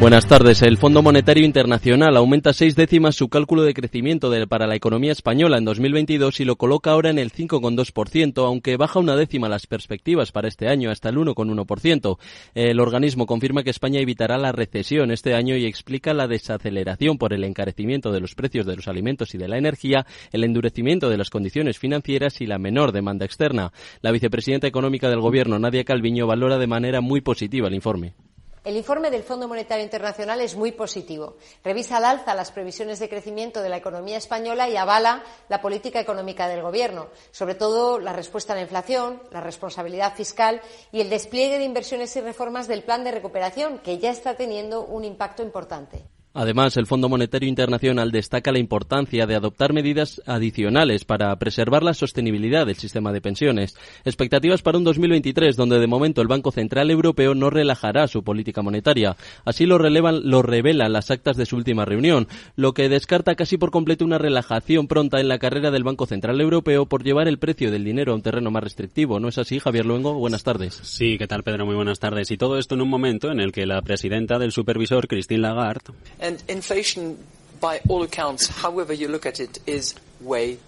Buenas tardes. El Fondo Monetario Internacional aumenta seis décimas su cálculo de crecimiento para la economía española en 2022 y lo coloca ahora en el 5,2%, aunque baja una décima las perspectivas para este año hasta el 1,1%. El organismo confirma que España evitará la recesión este año y explica la desaceleración por el encarecimiento de los precios de los alimentos y de la energía, el endurecimiento de las condiciones financieras y la menor demanda externa. La vicepresidenta económica del Gobierno, Nadia Calviño, valora de manera muy positiva el informe. El informe del Fondo Monetario Internacional es muy positivo. Revisa al alza las previsiones de crecimiento de la economía española y avala la política económica del Gobierno, sobre todo la respuesta a la inflación, la responsabilidad fiscal y el despliegue de inversiones y reformas del plan de recuperación, que ya está teniendo un impacto importante. Además, el Fondo Monetario Internacional destaca la importancia de adoptar medidas adicionales para preservar la sostenibilidad del sistema de pensiones. Expectativas para un 2023 donde de momento el Banco Central Europeo no relajará su política monetaria. Así lo, relevan, lo revelan las actas de su última reunión, lo que descarta casi por completo una relajación pronta en la carrera del Banco Central Europeo por llevar el precio del dinero a un terreno más restrictivo. ¿No es así, Javier Luengo? Buenas tardes. Sí, ¿qué tal, Pedro? Muy buenas tardes. Y todo esto en un momento en el que la presidenta del supervisor, Christine Lagarde, And inflation, by all accounts, however you look at it, is way.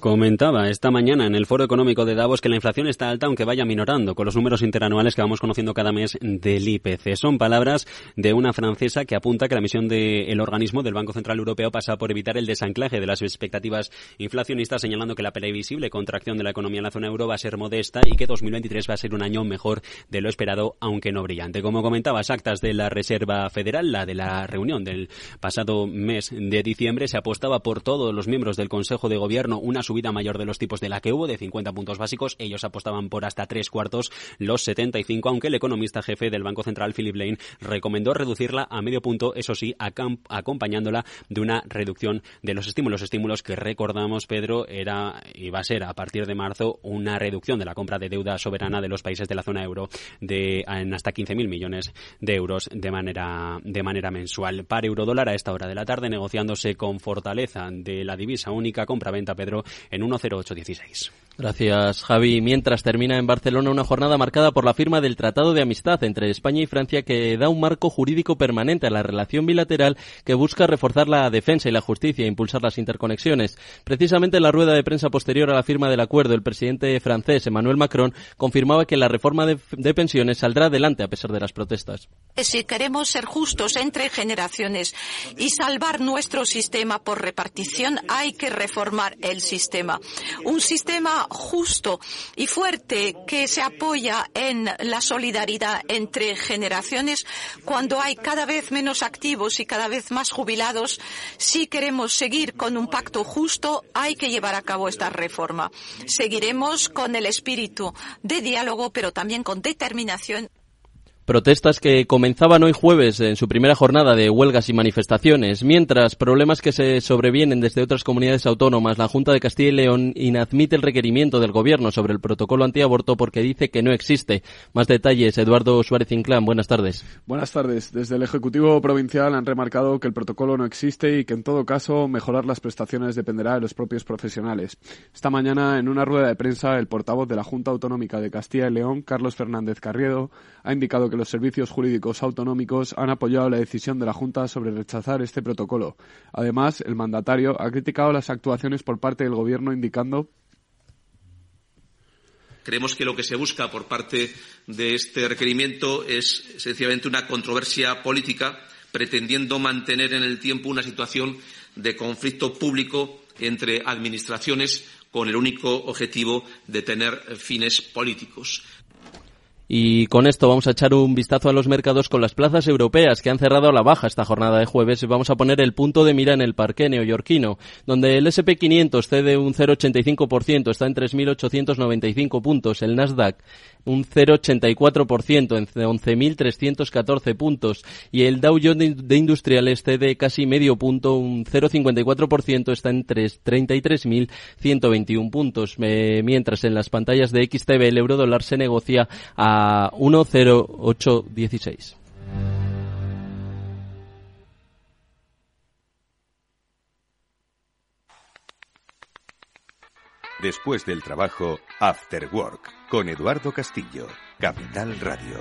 Comentaba esta mañana en el Foro Económico de Davos que la inflación está alta aunque vaya minorando con los números interanuales que vamos conociendo cada mes del IPC. Son palabras de una francesa que apunta que la misión del organismo del Banco Central Europeo pasa por evitar el desanclaje de las expectativas inflacionistas, señalando que la previsible contracción de la economía en la zona euro va a ser modesta y que 2023 va a ser un año mejor de lo esperado, aunque no brillante. Como comentabas, actas de la Reserva Federal, la de la reunión del pasado mes de diciembre, se apostaba por todos los miembros del Consejo de Gobierno una subida mayor de los tipos de la que hubo, de 50 puntos básicos. Ellos apostaban por hasta tres cuartos, los 75, aunque el economista jefe del Banco Central, Philip Lane, recomendó reducirla a medio punto, eso sí, acompañándola de una reducción de los estímulos. Estímulos que recordamos, Pedro, era y va a ser a partir de marzo una reducción de la compra de deuda soberana de los países de la zona euro de en hasta 15.000 millones de euros de manera, de manera mensual. Para eurodólar a esta hora de la tarde, negociándose con fortaleza de la divisa única, compra-venta, Pedro, en 10816. Gracias, Javi. Mientras termina en Barcelona una jornada marcada por la firma del Tratado de Amistad entre España y Francia que da un marco jurídico permanente a la relación bilateral que busca reforzar la defensa y la justicia e impulsar las interconexiones. Precisamente en la rueda de prensa posterior a la firma del acuerdo, el presidente francés Emmanuel Macron confirmaba que la reforma de, de pensiones saldrá adelante a pesar de las protestas. Si queremos ser justos entre generaciones y salvar nuestro sistema por repartición, hay que reformar el sistema. Un sistema justo y fuerte que se apoya en la solidaridad entre generaciones cuando hay cada vez menos activos y cada vez más jubilados. Si queremos seguir con un pacto justo, hay que llevar a cabo esta reforma. Seguiremos con el espíritu de diálogo, pero también con determinación Protestas que comenzaban hoy jueves en su primera jornada de huelgas y manifestaciones, mientras problemas que se sobrevienen desde otras comunidades autónomas. La Junta de Castilla y León inadmite el requerimiento del Gobierno sobre el protocolo antiaborto porque dice que no existe. Más detalles, Eduardo Suárez Inclán. Buenas tardes. Buenas tardes. Desde el Ejecutivo Provincial han remarcado que el protocolo no existe y que en todo caso mejorar las prestaciones dependerá de los propios profesionales. Esta mañana, en una rueda de prensa, el portavoz de la Junta Autonómica de Castilla y León, Carlos Fernández Carriedo, ha indicado que los servicios jurídicos autonómicos han apoyado la decisión de la Junta sobre rechazar este protocolo. Además, el mandatario ha criticado las actuaciones por parte del Gobierno indicando Creemos que lo que se busca por parte de este requerimiento es sencillamente una controversia política pretendiendo mantener en el tiempo una situación de conflicto público entre administraciones con el único objetivo de tener fines políticos. Y con esto vamos a echar un vistazo a los mercados con las plazas europeas que han cerrado a la baja esta jornada de jueves. Vamos a poner el punto de mira en el parque neoyorquino, donde el SP500 cede un 0,85%, está en 3.895 puntos. El Nasdaq un 0,84% en 11.314 puntos y el Dow Jones de Industriales cede casi medio punto, un 0,54% está en 33.121 puntos, mientras en las pantallas de XTB el euro dólar se negocia a 10816. Después del trabajo, After Work, con Eduardo Castillo, Capital Radio.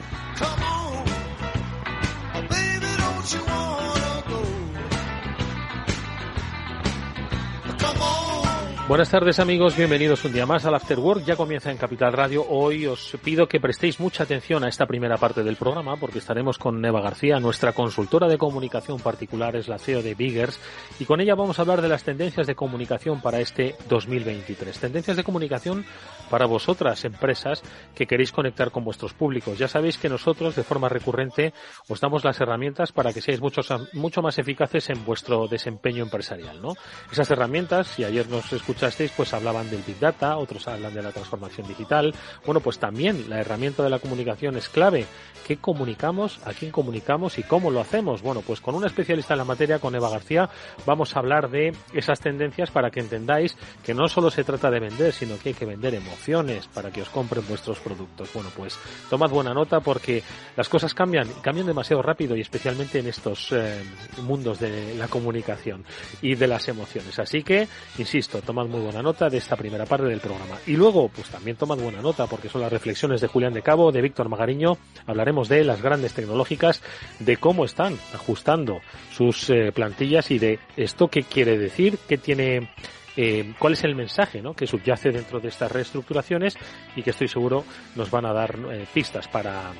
Buenas tardes amigos, bienvenidos un día más al After Work. Ya comienza en Capital Radio. Hoy os pido que prestéis mucha atención a esta primera parte del programa porque estaremos con Neva García, nuestra consultora de comunicación particular, es la CEO de Biggers, y con ella vamos a hablar de las tendencias de comunicación para este 2023. Tendencias de comunicación para vosotras, empresas, que queréis conectar con vuestros públicos. Ya sabéis que nosotros, de forma recurrente, os damos las herramientas para que seáis mucho, mucho más eficaces en vuestro desempeño empresarial, ¿no? Esas herramientas, si ayer nos escuchamos escuchasteis, pues hablaban del Big Data, otros hablan de la transformación digital. Bueno, pues también la herramienta de la comunicación es clave. ¿Qué comunicamos? ¿A quién comunicamos? ¿Y cómo lo hacemos? Bueno, pues con una especialista en la materia, con Eva García, vamos a hablar de esas tendencias para que entendáis que no solo se trata de vender, sino que hay que vender emociones para que os compren vuestros productos. Bueno, pues tomad buena nota porque las cosas cambian, cambian demasiado rápido y especialmente en estos eh, mundos de la comunicación y de las emociones. Así que, insisto, tomad muy buena nota de esta primera parte del programa. Y luego, pues también tomad buena nota porque son las reflexiones de Julián de Cabo, de Víctor Magariño. Hablaremos de las grandes tecnológicas, de cómo están ajustando sus eh, plantillas y de esto qué quiere decir, qué tiene eh, cuál es el mensaje ¿no? que subyace dentro de estas reestructuraciones y que estoy seguro nos van a dar eh, pistas para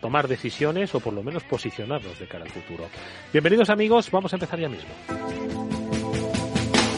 tomar decisiones o por lo menos posicionarnos de cara al futuro. Bienvenidos amigos, vamos a empezar ya mismo.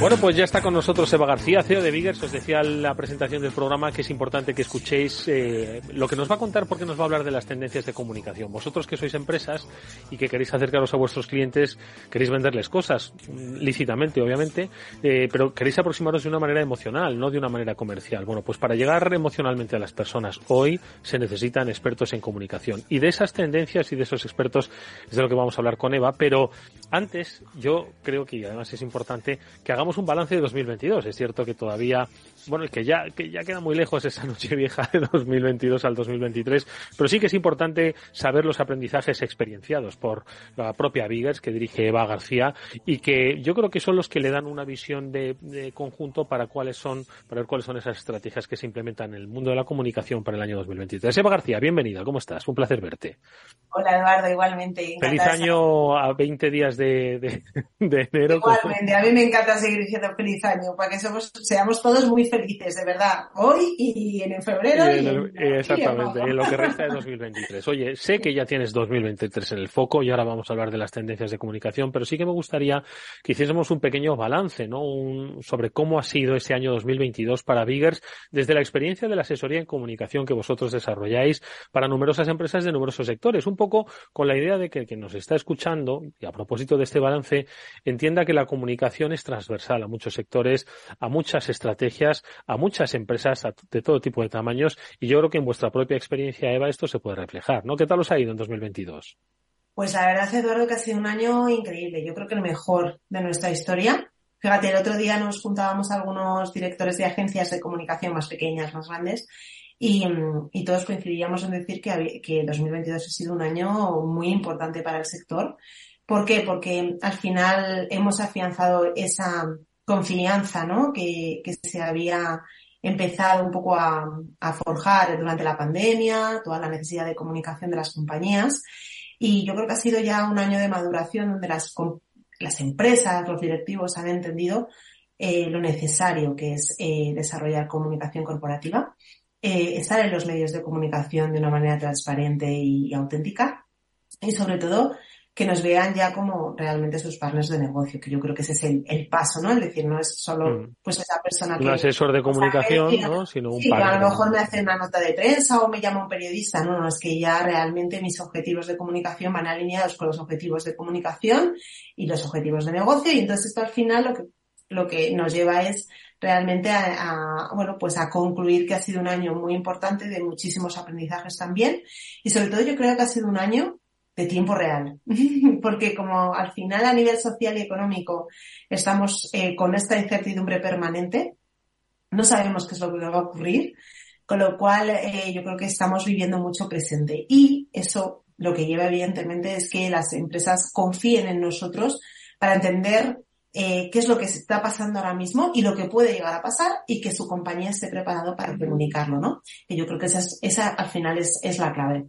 Bueno, pues ya está con nosotros Eva García, CEO de Biggers. Os decía en la presentación del programa que es importante que escuchéis eh, lo que nos va a contar porque nos va a hablar de las tendencias de comunicación. Vosotros que sois empresas y que queréis acercaros a vuestros clientes, queréis venderles cosas, mm, lícitamente, obviamente, eh, pero queréis aproximaros de una manera emocional, no de una manera comercial. Bueno, pues para llegar emocionalmente a las personas, hoy se necesitan expertos en comunicación. Y de esas tendencias y de esos expertos es de lo que vamos a hablar con Eva, pero antes yo creo que además es importante que hagamos un balance de 2022. Es cierto que todavía, bueno, que ya, que ya queda muy lejos esa noche vieja de 2022 al 2023, pero sí que es importante saber los aprendizajes experienciados por la propia Biggers que dirige Eva García y que yo creo que son los que le dan una visión de, conjunto para cuáles son, para ver cuáles son esas estrategias que se implementan en el mundo de la comunicación para el año 2023. Eva García, bienvenida, ¿cómo estás? Un placer verte. Hola Eduardo, igualmente. Feliz año a 20 días de, de, enero. Igualmente, a mí me encanta seguir diciendo feliz año, para que somos, seamos todos muy felices, de verdad, hoy y en febrero. exactamente, en, lo que resta de 2023. Oye, sé que ya tienes 2023 en el foco y ahora vamos a hablar de las tendencias de comunicación, pero sí que me gustaría que hiciésemos un pequeño balance, ¿no? Un, sobre cómo ha sido este año 2022 para Biggers desde la experiencia de la asesoría en comunicación que vosotros desarrolláis para numerosas empresas de numerosos sectores. Un poco con la idea de que el que nos está escuchando, y a propósito de este balance, entienda que la comunicación es transversal a muchos sectores, a muchas estrategias, a muchas empresas de todo tipo de tamaños y yo creo que en vuestra propia experiencia, Eva, esto se puede reflejar, ¿no? ¿Qué tal os ha ido en 2022? Pues la verdad, Eduardo, que ha sido un año increíble. Yo creo que el mejor de nuestra historia. Fíjate, el otro día nos juntábamos algunos directores de agencias de comunicación más pequeñas, más grandes, y, todos coincidíamos en decir que, que 2022 ha sido un año muy importante para el sector. ¿Por qué? Porque al final hemos afianzado esa confianza ¿no? que, que se había empezado un poco a, forjar durante la pandemia, toda la necesidad de comunicación de las compañías. Y yo creo que ha sido ya un año de maduración donde las, las empresas, los directivos han entendido eh, lo necesario que es eh, desarrollar comunicación corporativa eh, estar en los medios de comunicación de una manera transparente y, auténtica y sobre todo que nos vean ya como realmente sus partners de negocio, que yo creo que ese es el, paso, ¿no? Es decir, no es solo mm. pues esa persona que... Un asesor de comunicación, ¿no? Sino un sí, a lo mejor me hace una nota de prensa o me llama un periodista, no, no, es que ya realmente mis objetivos de comunicación van alineados con los objetivos de comunicación y los objetivos de negocio y entonces esto al final lo que, lo que nos lleva es realmente a, bueno, pues a concluir que ha sido un año muy importante de muchísimos aprendizajes también y sobre todo yo creo que ha sido un año de tiempo real, porque como al final a nivel social y económico estamos eh, con esta incertidumbre permanente, no sabemos qué es lo que va a ocurrir, con lo cual eh, yo creo que estamos viviendo mucho presente y eso lo que lleva evidentemente es que las empresas confíen en nosotros para entender eh, qué es lo que está pasando ahora mismo y lo que puede llegar a pasar y que su compañía esté preparado para comunicarlo, ¿no? Y yo creo que esa, esa al final es, es la clave.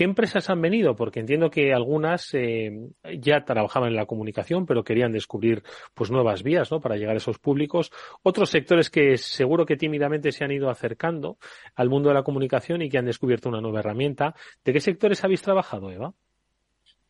¿Qué empresas han venido? Porque entiendo que algunas eh, ya trabajaban en la comunicación, pero querían descubrir pues nuevas vías, ¿no? Para llegar a esos públicos. Otros sectores que seguro que tímidamente se han ido acercando al mundo de la comunicación y que han descubierto una nueva herramienta. ¿De qué sectores habéis trabajado, Eva?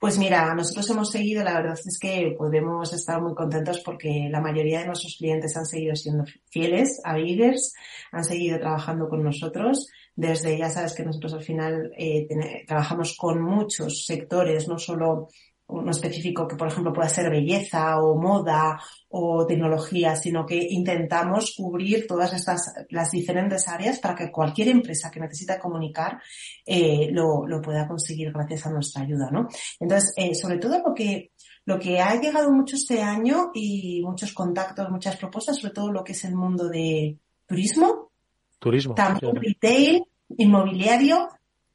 Pues mira, nosotros hemos seguido, la verdad es que podemos estar muy contentos porque la mayoría de nuestros clientes han seguido siendo fieles a Biggers, han seguido trabajando con nosotros. Desde, ya sabes que nosotros al final eh, trabajamos con muchos sectores, no solo uno específico que, por ejemplo, pueda ser belleza o moda o tecnología, sino que intentamos cubrir todas estas, las diferentes áreas para que cualquier empresa que necesita comunicar eh, lo, lo, pueda conseguir gracias a nuestra ayuda, ¿no? Entonces, eh, sobre todo lo que, lo que ha llegado mucho este año y muchos contactos, muchas propuestas, sobre todo lo que es el mundo de turismo. Turismo. También retail, inmobiliario,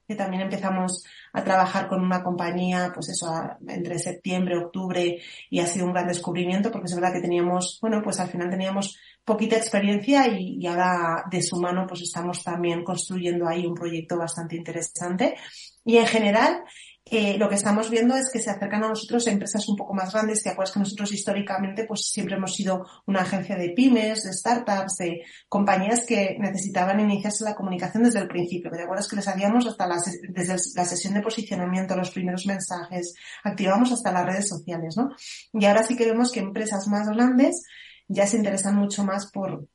que también empezamos a trabajar con una compañía, pues eso, entre septiembre, octubre, y ha sido un gran descubrimiento, porque es verdad que teníamos, bueno, pues al final teníamos poquita experiencia y, y ahora de su mano pues estamos también construyendo ahí un proyecto bastante interesante. Y en general, lo que estamos viendo es que se acercan a nosotros empresas un poco más grandes. Te acuerdas que nosotros históricamente pues siempre hemos sido una agencia de pymes, de startups, de compañías que necesitaban iniciarse la comunicación desde el principio. ¿Te acuerdas que les hacíamos hasta la, desde la sesión de posicionamiento, los primeros mensajes, activamos hasta las redes sociales, ¿no? Y ahora sí que vemos que empresas más grandes ya se interesan mucho más por,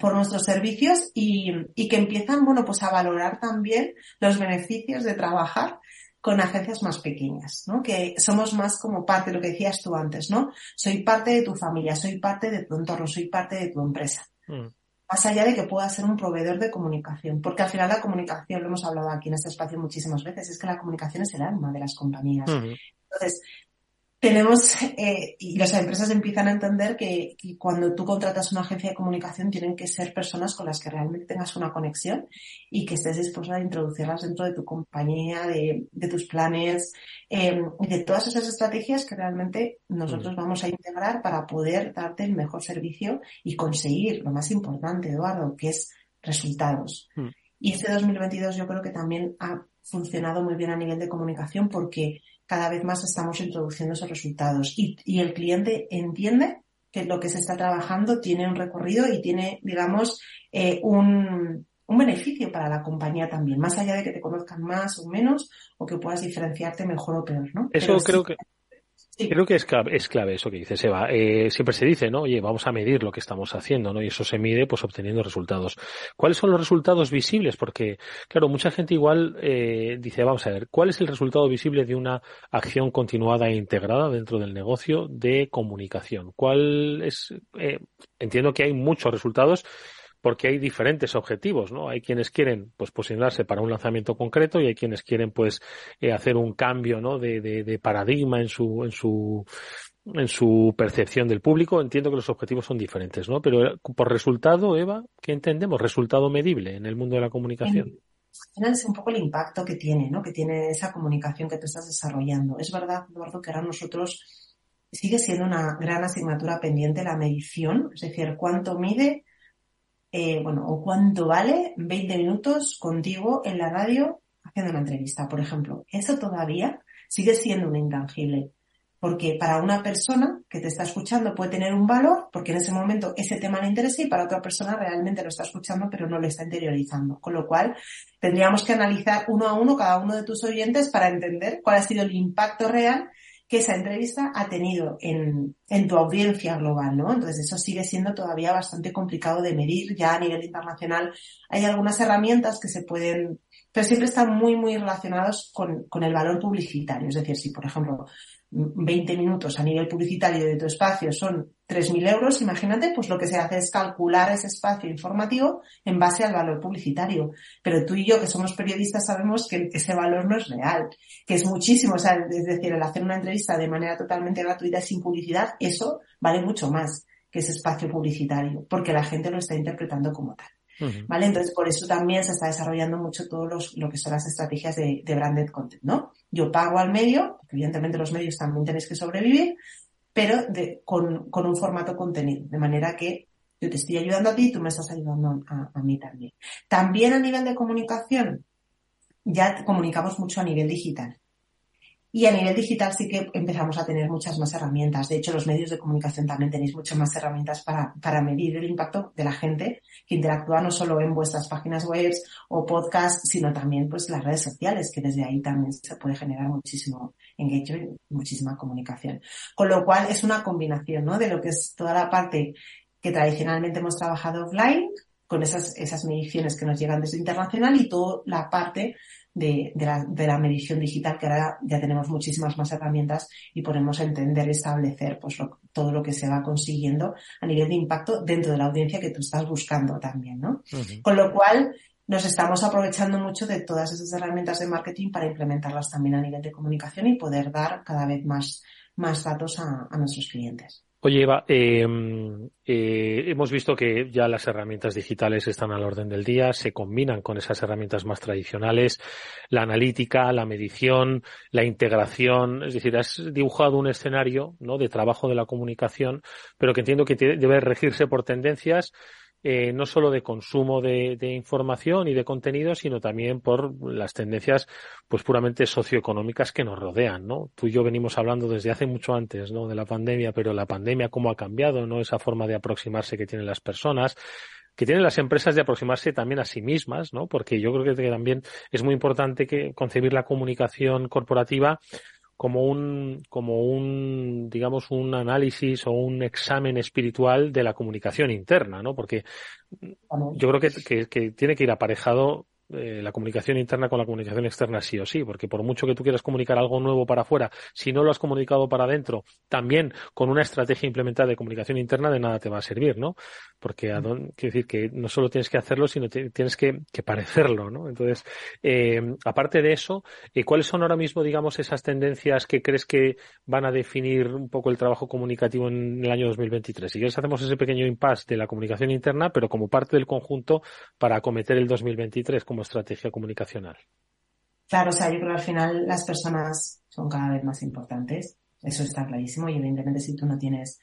por nuestros servicios y, y que empiezan, bueno, pues a valorar también los beneficios de trabajar con agencias más pequeñas, ¿no? Que somos más como parte, lo que decías tú antes, ¿no? Soy parte de tu familia, soy parte de tu entorno, soy parte de tu empresa. Mm. Más allá de que pueda ser un proveedor de comunicación, porque al final la comunicación, lo hemos hablado aquí en este espacio muchísimas veces, es que la comunicación es el alma de las compañías. Entonces, tenemos, eh, y las empresas empiezan a entender que, cuando tú contratas una agencia de comunicación tienen que ser personas con las que realmente tengas una conexión y que estés dispuesta a introducirlas dentro de tu compañía, de, tus planes, eh, de todas esas estrategias que realmente nosotros mm. vamos a integrar para poder darte el mejor servicio y conseguir lo más importante, Eduardo, que es resultados. Mm. Y este 2022 yo creo que también ha funcionado muy bien a nivel de comunicación porque cada vez más estamos introduciendo esos resultados y, el cliente entiende que lo que se está trabajando tiene un recorrido y tiene, digamos, eh, un, un beneficio para la compañía también, más allá de que te conozcan más o menos o que puedas diferenciarte mejor o peor, ¿no? Eso creo que Creo que es clave, es clave eso que dice Seba. Eh, siempre se dice, ¿no? Oye, vamos a medir lo que estamos haciendo, ¿no? Y eso se mide, pues, obteniendo resultados. ¿Cuáles son los resultados visibles? Porque, claro, mucha gente igual eh, dice, vamos a ver, ¿cuál es el resultado visible de una acción continuada e integrada dentro del negocio de comunicación? ¿Cuál es? Eh, entiendo que hay muchos resultados porque hay diferentes objetivos, ¿no? Hay quienes quieren, pues, posicionarse para un lanzamiento concreto y hay quienes quieren, pues, eh, hacer un cambio, ¿no? De, de, de, paradigma en su, en su, en su percepción del público. Entiendo que los objetivos son diferentes, ¿no? Pero por resultado, Eva, ¿qué entendemos? Resultado medible en el mundo de la comunicación. Es un poco el impacto que tiene, ¿no? Que tiene esa comunicación que tú estás desarrollando. Es verdad, Eduardo, que ahora nosotros sigue siendo una gran asignatura pendiente la medición, es decir, cuánto mide eh, bueno, o cuánto vale 20 minutos contigo en la radio haciendo una entrevista, por ejemplo. Eso todavía sigue siendo un intangible. Porque para una persona que te está escuchando puede tener un valor, porque en ese momento ese tema le interesa y para otra persona realmente lo está escuchando, pero no lo está interiorizando. Con lo cual, tendríamos que analizar uno a uno cada uno de tus oyentes para entender cuál ha sido el impacto real que esa entrevista ha tenido en, en, tu audiencia global, ¿no? Entonces eso sigue siendo todavía bastante complicado de medir ya a nivel internacional. Hay algunas herramientas que se pueden, pero siempre están muy, muy relacionados con, con el valor publicitario. Es decir, si por ejemplo 20 minutos a nivel publicitario de tu espacio son 3.000 euros, imagínate, pues lo que se hace es calcular ese espacio informativo en base al valor publicitario. Pero tú y yo, que somos periodistas, sabemos que ese valor no es real, que es muchísimo. O sea, es decir, el hacer una entrevista de manera totalmente gratuita sin publicidad, eso vale mucho más que ese espacio publicitario, porque la gente lo está interpretando como tal. ¿Vale? Entonces, por eso también se está desarrollando mucho todo los, lo que son las estrategias de, de branded content, ¿no? Yo pago al medio, evidentemente los medios también tenéis que sobrevivir, pero de, con, con un formato contenido, de manera que yo te estoy ayudando a ti y tú me estás ayudando a, a, mí también. También a nivel de comunicación, ya comunicamos mucho a nivel digital. Y a nivel digital sí que empezamos a tener muchas más herramientas. De hecho, los medios de comunicación también tenéis muchas más herramientas para, para medir el impacto de la gente que interactúa no solo en vuestras páginas web o podcasts, sino también pues las redes sociales, que desde ahí también se puede generar muchísimo engagement, muchísima comunicación. Con lo cual es una combinación, ¿no? De lo que es toda la parte que tradicionalmente hemos trabajado offline, con esas, esas mediciones que nos llegan desde internacional y toda la parte de, de, la, de, la, medición digital, que ahora ya tenemos muchísimas más herramientas y podemos entender y establecer pues, lo, todo lo que se va consiguiendo a nivel de impacto dentro de la audiencia que tú estás buscando también, ¿no? Uh -huh. Con lo cual, nos estamos aprovechando mucho de todas esas herramientas de marketing para implementarlas también a nivel de comunicación y poder dar cada vez más, más datos a, a nuestros clientes. Oye, Eva, eh, eh, hemos visto que ya las herramientas digitales están al orden del día, se combinan con esas herramientas más tradicionales, la analítica, la medición, la integración, es decir, has dibujado un escenario ¿no? de trabajo de la comunicación, pero que entiendo que debe regirse por tendencias eh, no solo de consumo de, de, información y de contenido, sino también por las tendencias pues puramente socioeconómicas que nos rodean, ¿no? Tú y yo venimos hablando desde hace mucho antes, ¿no? De la pandemia, pero la pandemia cómo ha cambiado, ¿no? Esa forma de aproximarse que tienen las personas, que tienen las empresas de aproximarse también a sí mismas, ¿no? Porque yo creo que también es muy importante que concebir la comunicación corporativa como un, como un, digamos, un análisis o un examen espiritual de la comunicación interna, ¿no? Porque yo creo que, que, que tiene que ir aparejado eh, la comunicación interna con la comunicación externa sí o sí, porque por mucho que tú quieras comunicar algo nuevo para afuera, si no lo has comunicado para adentro, también con una estrategia implementada de comunicación interna, de nada te va a servir, ¿no? Porque, mm. quiero decir que no solo tienes que hacerlo, sino te, tienes que, que, parecerlo, ¿no? Entonces, eh, aparte de eso, eh, ¿cuáles son ahora mismo, digamos, esas tendencias que crees que van a definir un poco el trabajo comunicativo en el año 2023? Si quieres, hacemos ese pequeño impasse de la comunicación interna, pero como parte del conjunto para acometer el 2023 como estrategia comunicacional? Claro, o sea, yo creo que al final las personas son cada vez más importantes, eso está clarísimo y evidentemente si tú no tienes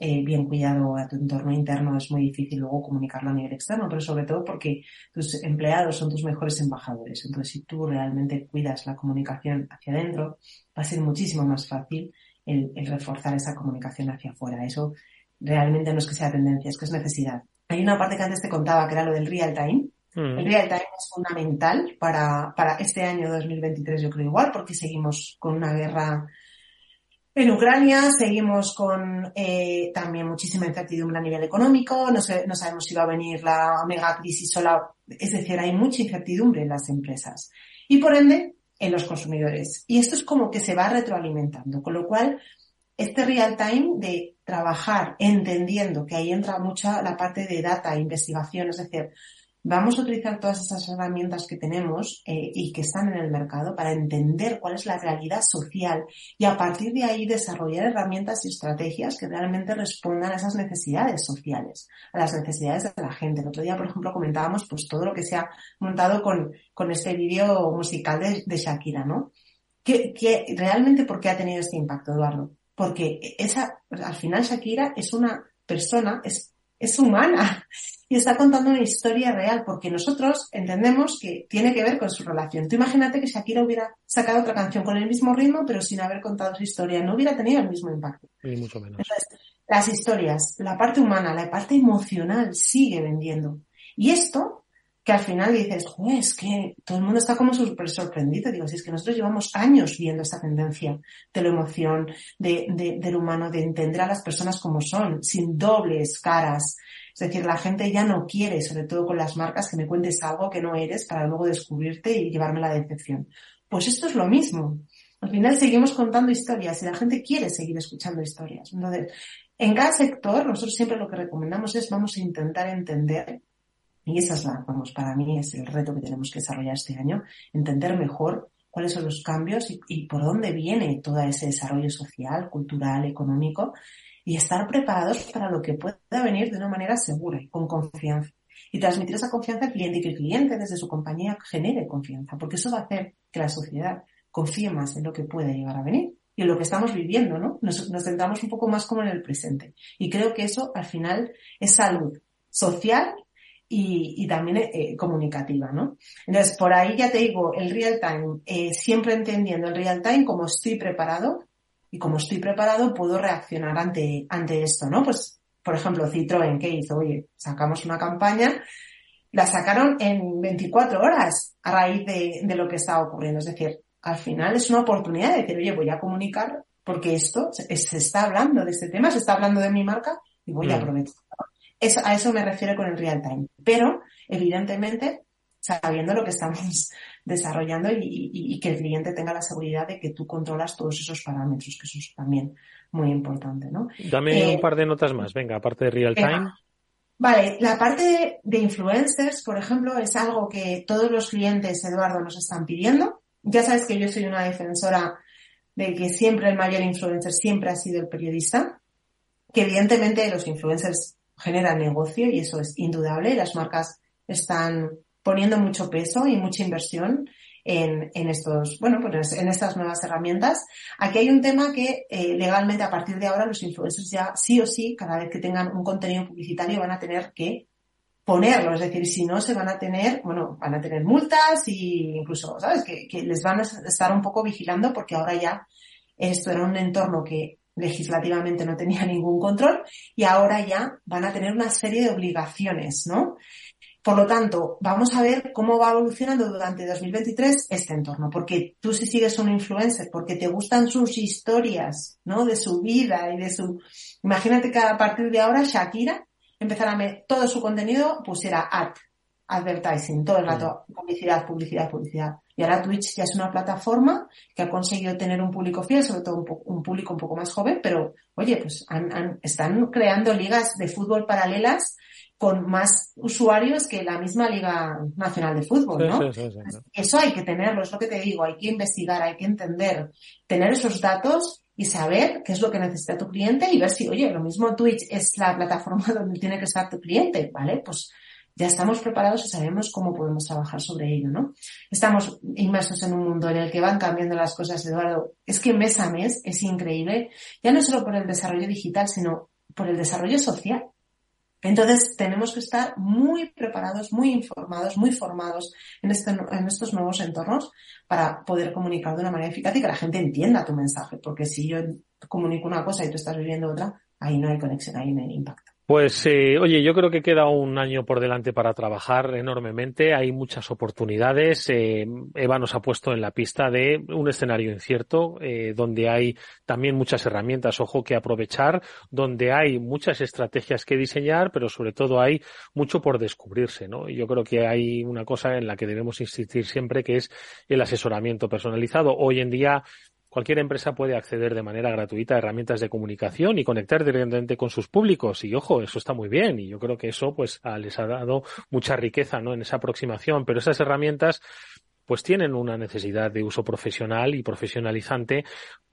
eh, bien cuidado a tu entorno interno es muy difícil luego comunicarlo a nivel externo, pero sobre todo porque tus empleados son tus mejores embajadores. Entonces, si tú realmente cuidas la comunicación hacia adentro, va a ser muchísimo más fácil el, el reforzar esa comunicación hacia afuera. Eso realmente no es que sea tendencia, es que es necesidad. Hay una parte que antes te contaba que era lo del real time, el real time es fundamental para, para este año 2023, yo creo igual, porque seguimos con una guerra en Ucrania, seguimos con eh, también muchísima incertidumbre a nivel económico, no, sé, no sabemos si va a venir la mega crisis sola, es decir, hay mucha incertidumbre en las empresas y por ende en los consumidores. Y esto es como que se va retroalimentando, con lo cual este real time de trabajar entendiendo que ahí entra mucha la parte de data, investigación, es decir, vamos a utilizar todas esas herramientas que tenemos eh, y que están en el mercado para entender cuál es la realidad social y a partir de ahí desarrollar herramientas y estrategias que realmente respondan a esas necesidades sociales, a las necesidades de la gente. El otro día, por ejemplo, comentábamos pues todo lo que se ha montado con, con este vídeo musical de, Shakira, ¿no? ¿Qué, qué, realmente por qué ha tenido este impacto, Eduardo? Porque esa, al final Shakira es una persona, es, es humana y está contando una historia real, porque nosotros entendemos que tiene que ver con su relación. Tú imagínate que Shakira hubiera sacado otra canción con el mismo ritmo, pero sin haber contado su historia, no hubiera tenido el mismo impacto. Y mucho menos. Entonces, las historias, la parte humana, la parte emocional sigue vendiendo. Y esto, que al final dices, Joder, es que todo el mundo está como súper sorprendido. Digo, si es que nosotros llevamos años viendo esta tendencia de la emoción, de, del humano, de entender a las personas como son, sin dobles caras, es decir, la gente ya no quiere, sobre todo con las marcas, que me cuentes algo que no eres para luego descubrirte y llevarme la decepción. Pues esto es lo mismo. Al final seguimos contando historias y la gente quiere seguir escuchando historias. Entonces, en cada sector, nosotros siempre lo que recomendamos es vamos a intentar entender, y esa es la, vamos, para mí es el reto que tenemos que desarrollar este año, entender mejor cuáles son los cambios y, por dónde viene todo ese desarrollo social, cultural, económico, y estar preparados para lo que pueda venir de una manera segura y con confianza. y transmitir esa confianza al cliente y que el cliente desde su compañía genere confianza, porque eso va a hacer que la sociedad confíe más en lo que puede llegar a venir y en lo que estamos viviendo, ¿no? Nos, nos centramos un poco más como en el presente. Y creo que eso al final es salud social y, también eh, comunicativa, ¿no? Entonces, por ahí ya te digo, el real time, eh, siempre entendiendo el real time como estoy preparado y como estoy preparado puedo reaccionar ante, ante esto, ¿no? Pues, por ejemplo, Citroën, ¿qué hizo? Oye, sacamos una campaña, la sacaron en 24 horas a raíz de, de lo que estaba ocurriendo. Es decir, al final es una oportunidad de decir, oye, voy a comunicar porque esto se, está hablando de este tema, se está hablando de mi marca y voy a mm. A eso me refiero con el real time. Pero, evidentemente, sabiendo lo que estamos desarrollando y, que el cliente tenga la seguridad de que tú controlas todos esos parámetros, que eso es también muy importante, ¿no? Dame un eh, par de notas más, venga, aparte de real time. Vale, la parte de influencers, por ejemplo, es algo que todos los clientes, Eduardo, nos están pidiendo. Ya sabes que yo soy una defensora de que siempre el mayor influencer siempre ha sido el periodista, que evidentemente los influencers generan negocio y eso es indudable. Las marcas están poniendo mucho peso y mucha inversión en, en estos, bueno, pues en estas nuevas herramientas. Aquí hay un tema que eh, legalmente a partir de ahora los influencers ya sí o sí, cada vez que tengan un contenido publicitario van a tener que ponerlo, es decir, si no se van a tener, bueno, van a tener multas y incluso, ¿sabes? Que les van a estar un poco vigilando porque ahora ya esto era un entorno que legislativamente no tenía ningún control y ahora ya van a tener una serie de obligaciones, ¿no? Por lo tanto, vamos a ver cómo va evolucionando durante 2023 este entorno, porque tú si sigues un influencer, porque te gustan sus historias, ¿no? De su vida y de su... Imagínate que a partir de ahora Shakira empezar a meter todo su contenido pusiera ad, advertising, todo el rato, publicidad, publicidad, publicidad. Y ahora Twitch ya es una plataforma que ha conseguido tener un público fiel, sobre todo un, público un poco más joven, pero oye, pues están creando ligas de fútbol paralelas con más usuarios que la misma Liga Nacional de Fútbol, ¿no? Eso hay que tenerlo, es lo que te digo, hay que investigar, hay que entender, tener esos datos y saber qué es lo que necesita tu cliente y ver si, oye, lo mismo Twitch es la plataforma donde tiene que estar tu cliente, ¿vale? Pues ya estamos preparados y sabemos cómo podemos trabajar sobre ello, ¿no? Estamos inmersos en un mundo en el que van cambiando las cosas, Eduardo. Es que mes a mes es increíble, ya no solo por el desarrollo digital, sino por el desarrollo social. Entonces tenemos que estar muy preparados, muy informados, muy formados en, este, estos nuevos entornos para poder comunicar de una manera eficaz y que la gente entienda tu mensaje. Porque si yo comunico una cosa y tú estás viviendo otra, ahí no hay conexión, ahí no hay impacto. Pues eh, oye, yo creo que queda un año por delante para trabajar enormemente. Hay muchas oportunidades. Eh, Eva nos ha puesto en la pista de un escenario incierto, eh, donde hay también muchas herramientas, ojo, que aprovechar, donde hay muchas estrategias que diseñar, pero sobre todo hay mucho por descubrirse, ¿no? Y yo creo que hay una cosa en la que debemos insistir siempre, que es el asesoramiento personalizado. Hoy en día Cualquier empresa puede acceder de manera gratuita a herramientas de comunicación y conectar directamente con sus públicos. Y ojo, eso está muy bien. Y yo creo que eso pues les ha dado mucha riqueza, ¿no? En esa aproximación. Pero esas herramientas pues tienen una necesidad de uso profesional y profesionalizante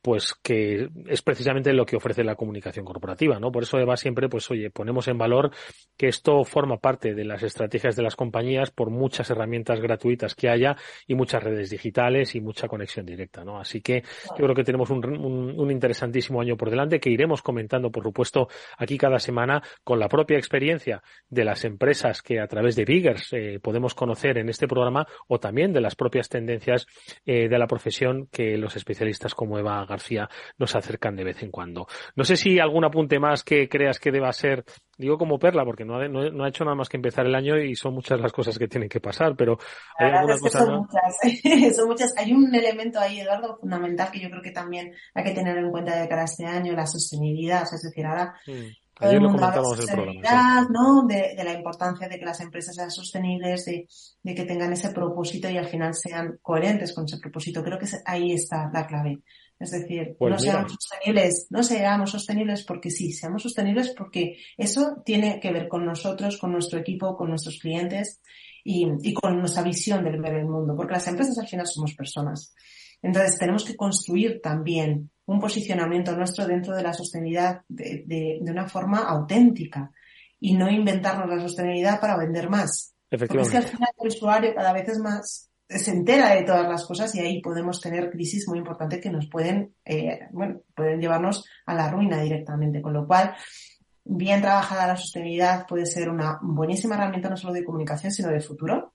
pues que es precisamente lo que ofrece la comunicación corporativa, ¿no? Por eso Eva siempre, pues oye, ponemos en valor que esto forma parte de las estrategias de las compañías por muchas herramientas gratuitas que haya y muchas redes digitales y mucha conexión directa, ¿no? Así que yo creo que tenemos un, un, interesantísimo año por delante que iremos comentando, por supuesto, aquí cada semana con la propia experiencia de las empresas que a través de Biggers eh, podemos conocer en este programa o también de las propias tendencias eh, de la profesión que los especialistas como Eva García nos acercan de vez en cuando. No sé si algún apunte más que creas que deba ser, digo como perla, porque no ha, no, ha hecho nada más que empezar el año y son muchas las cosas que tienen que pasar, pero hay alguna cosa son, muchas, son muchas. Hay un elemento ahí, Eduardo, fundamental que yo creo que también hay que tener en cuenta de cara a este año, la sostenibilidad. Es decir, ahora mm. Todo el mundo habla de sostenibilidad, ¿no? De, la importancia de que las empresas sean sostenibles, de, de, que tengan ese propósito y al final sean coherentes con ese propósito. Creo que ahí está la clave. Es decir, pues no seamos sostenibles, no seamos sostenibles porque sí, seamos sostenibles porque eso tiene que ver con nosotros, con nuestro equipo, con nuestros clientes y, y con nuestra visión del ver el mundo, porque las empresas al final somos personas. Entonces tenemos que construir también un posicionamiento nuestro dentro de la sostenibilidad de, de, de una forma auténtica y no inventarnos la sostenibilidad para vender más. Porque es que al final el usuario cada vez es más se entera de todas las cosas y ahí podemos tener crisis muy importantes que nos pueden, eh, bueno, pueden llevarnos a la ruina directamente. Con lo cual, bien trabajada la sostenibilidad puede ser una buenísima herramienta no solo de comunicación, sino de futuro.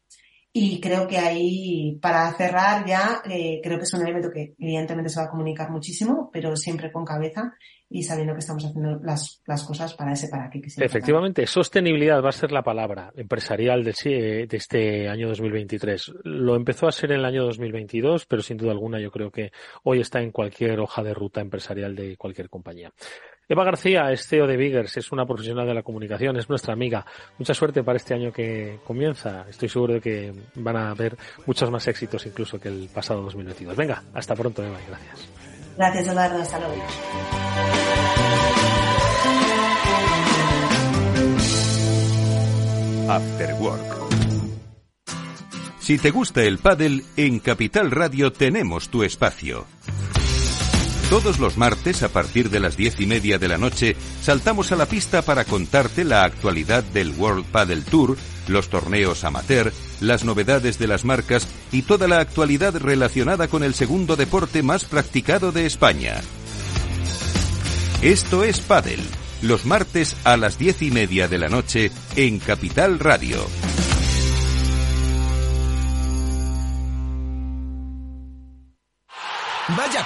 Y creo que ahí, para cerrar ya, eh, creo que es un elemento que evidentemente se va a comunicar muchísimo, pero siempre con cabeza y sabiendo que estamos haciendo las, las cosas para ese para qué. Efectivamente, sostenibilidad va a ser la palabra empresarial de, de este año 2023. Lo empezó a ser en el año 2022, pero sin duda alguna yo creo que hoy está en cualquier hoja de ruta empresarial de cualquier compañía. Eva García es CEO de Biggers, es una profesional de la comunicación, es nuestra amiga. Mucha suerte para este año que comienza. Estoy seguro de que van a haber muchos más éxitos incluso que el pasado 2022. Venga, hasta pronto, Eva, y gracias. Gracias, Eduardo. Hasta luego. After Work. Si te gusta el pádel, en Capital Radio tenemos tu espacio. Todos los martes, a partir de las diez y media de la noche, saltamos a la pista para contarte la actualidad del World Padel Tour, los torneos amateur, las novedades de las marcas y toda la actualidad relacionada con el segundo deporte más practicado de España. Esto es Padel, los martes a las diez y media de la noche en Capital Radio.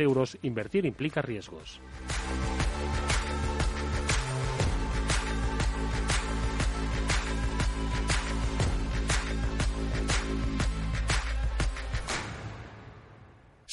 euros. Invertir implica riesgos.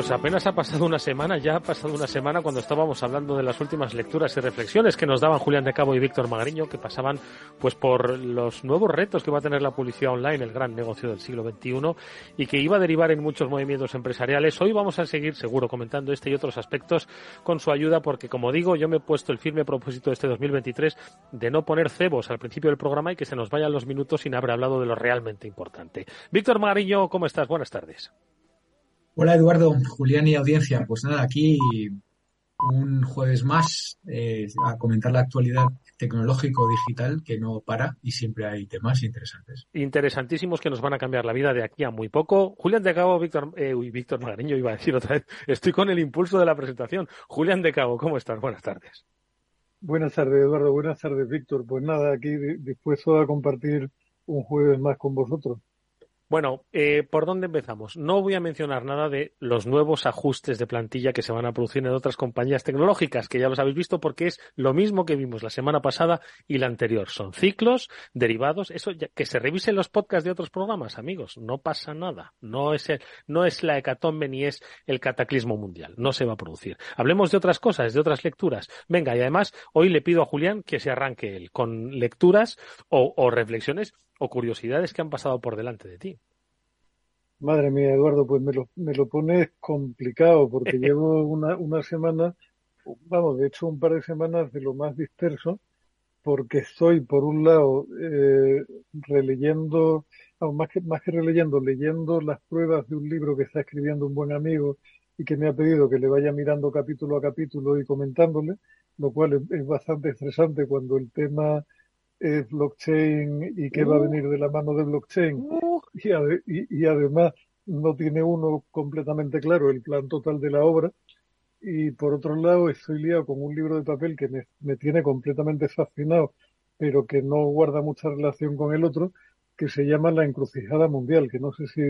Pues apenas ha pasado una semana, ya ha pasado una semana cuando estábamos hablando de las últimas lecturas y reflexiones que nos daban Julián de Cabo y Víctor Magariño, que pasaban pues por los nuevos retos que va a tener la publicidad online, el gran negocio del siglo XXI, y que iba a derivar en muchos movimientos empresariales. Hoy vamos a seguir, seguro, comentando este y otros aspectos con su ayuda, porque como digo, yo me he puesto el firme propósito de este 2023 de no poner cebos al principio del programa y que se nos vayan los minutos sin haber hablado de lo realmente importante. Víctor Magariño, ¿cómo estás? Buenas tardes. Hola Eduardo, Julián y audiencia. Pues nada, aquí un jueves más eh, a comentar la actualidad tecnológico-digital que no para y siempre hay temas interesantes. Interesantísimos que nos van a cambiar la vida de aquí a muy poco. Julián de Cabo, Víctor, eh, uy, Víctor Magariño iba a decir otra vez, estoy con el impulso de la presentación. Julián de Cabo, ¿cómo estás? Buenas tardes. Buenas tardes, Eduardo. Buenas tardes, Víctor. Pues nada, aquí dispuesto a compartir un jueves más con vosotros. Bueno, eh, ¿por dónde empezamos? No voy a mencionar nada de los nuevos ajustes de plantilla que se van a producir en otras compañías tecnológicas, que ya los habéis visto porque es lo mismo que vimos la semana pasada y la anterior. Son ciclos, derivados, eso que se revisen los podcasts de otros programas, amigos. No pasa nada. No es, no es la hecatombe ni es el cataclismo mundial. No se va a producir. Hablemos de otras cosas, de otras lecturas. Venga, y además hoy le pido a Julián que se arranque él con lecturas o reflexiones o curiosidades que han pasado por delante de ti. Madre mía, Eduardo, pues me lo, me lo pones complicado porque llevo una, una semana, vamos, de hecho un par de semanas de lo más disperso porque estoy, por un lado, eh, releyendo, más, que, más que releyendo, leyendo las pruebas de un libro que está escribiendo un buen amigo y que me ha pedido que le vaya mirando capítulo a capítulo y comentándole, lo cual es bastante estresante cuando el tema es blockchain y qué va a uh. venir de la mano de blockchain. Uh. Y, además no tiene uno completamente claro el plan total de la obra. Y por otro lado, estoy liado con un libro de papel que me, tiene completamente fascinado, pero que no guarda mucha relación con el otro, que se llama La Encrucijada Mundial, que no sé si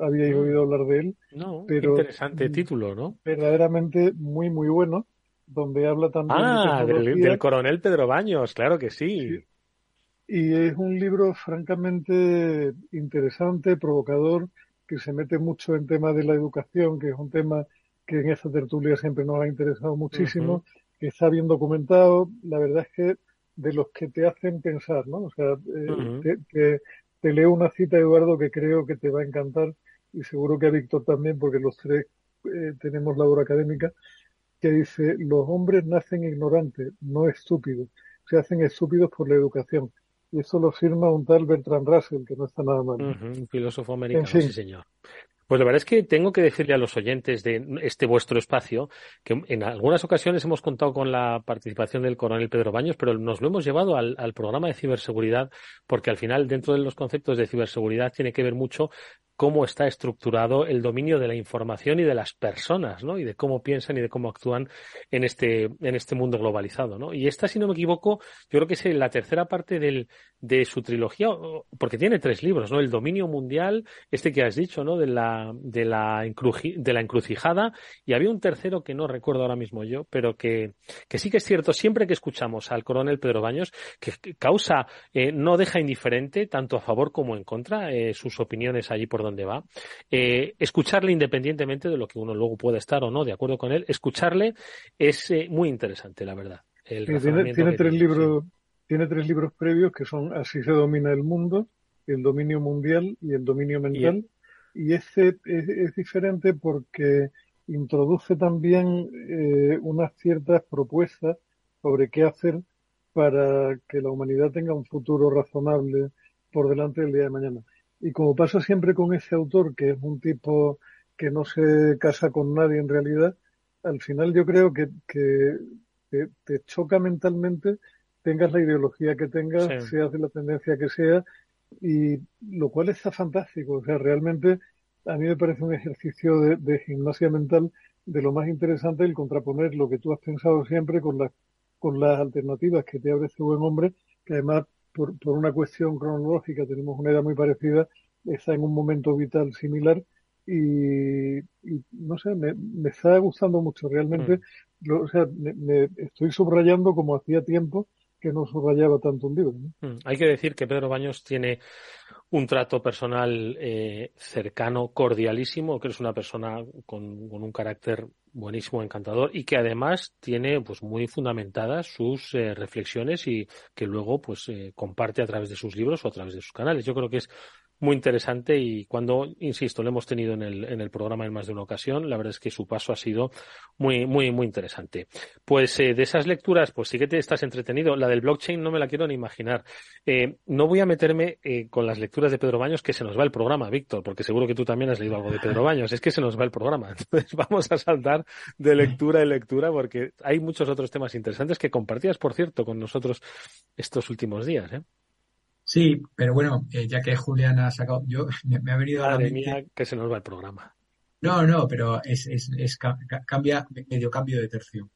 habíais mm. oído hablar de él. No, pero interesante título, ¿no? Verdaderamente muy, muy bueno, donde habla también ah, del, coronel Pedro Baños, claro que sí. Y es un libro francamente interesante, provocador, que se mete mucho en tema de la educación, que es un tema que en esta tertulia siempre nos ha interesado muchísimo, que está bien documentado. La verdad es que de los que te hacen pensar, ¿no? O sea, eh, te, leo una cita, Eduardo, que creo que te va a encantar y seguro que a Víctor también, porque los tres eh, tenemos la obra académica, que dice, los hombres nacen ignorantes, no estúpidos, se hacen estúpidos por la educación. Y eso lo firma un tal Bertrand Russell, que no está nada mal. un filósofo americano, sí, señor. Pues la verdad es que tengo que decirle a los oyentes de este vuestro espacio que en algunas ocasiones hemos contado con la participación del coronel Pedro Baños, pero nos lo hemos llevado al, al, programa de ciberseguridad porque al final dentro de los conceptos de ciberseguridad tiene que ver mucho cómo está estructurado el dominio de la información y de las personas, ¿no? Y de cómo piensan y de cómo actúan en este, en este mundo globalizado, ¿no? Y esta, si no me equivoco, yo creo que es la tercera parte del, de su trilogía, porque tiene tres libros, ¿no? El dominio mundial, este que has dicho, ¿no? De la, de la, de la encrucijada, y había un tercero que no recuerdo ahora mismo yo, pero que, que sí que es cierto, siempre que escuchamos al coronel Pedro Baños, que causa, eh, no deja indiferente, tanto a favor como en contra, eh, sus opiniones allí por dónde va, eh, escucharle independientemente de lo que uno luego pueda estar o no de acuerdo con él, escucharle es eh, muy interesante, la verdad. tiene, tres libros, tiene tres libros previos que son Así se domina el mundo, el dominio mundial y el dominio mental. Y, este es, diferente porque introduce también eh, unas ciertas propuestas sobre qué hacer para que la humanidad tenga un futuro razonable por delante del día de mañana. Y como pasa siempre con ese autor, que es un tipo que no se casa con nadie en realidad, al final yo creo que, que te, choca mentalmente, tengas la ideología que tengas, seas de la tendencia que sea, y lo cual está fantástico. O sea, realmente a mí me parece un ejercicio de, de gimnasia mental de lo más interesante el contraponer lo que tú has pensado siempre con las con las alternativas que te abre este buen hombre, que además por, por una cuestión cronológica, tenemos una edad muy parecida, está en un momento vital similar y, no sé, me, me, está gustando mucho realmente. Mm. o sea, me, estoy subrayando como hacía tiempo que no subrayaba tanto un libro. Mm. Hay que decir que Pedro Baños tiene un trato personal eh, cercano, cordialísimo, que es una persona con, con, un carácter buenísimo, encantador y que además tiene pues muy fundamentadas sus eh, reflexiones y que luego pues eh, comparte a través de sus libros o a través de sus canales. Yo creo que es muy interesante y cuando, insisto, lo hemos tenido en el, en el programa en más de una ocasión, la verdad es que su paso ha sido muy, muy, muy interesante. Pues eh, de esas lecturas, pues sí que te estás entretenido. La del blockchain no me la quiero ni imaginar. Eh, no voy a meterme eh, con las lecturas de Pedro Baños, que se nos va el programa, Víctor, porque seguro que tú también has leído algo de Pedro Baños. Es que se nos va el programa. Entonces vamos a saltar de lectura en lectura porque hay muchos otros temas interesantes que compartías, por cierto, con nosotros estos últimos días. ¿eh? Sí, pero bueno, eh, ya que Julián ha sacado, yo me, ha venido a la mente... mía, que se nos va el programa. No, no, pero es, es, es cambia, medio cambio de tercio.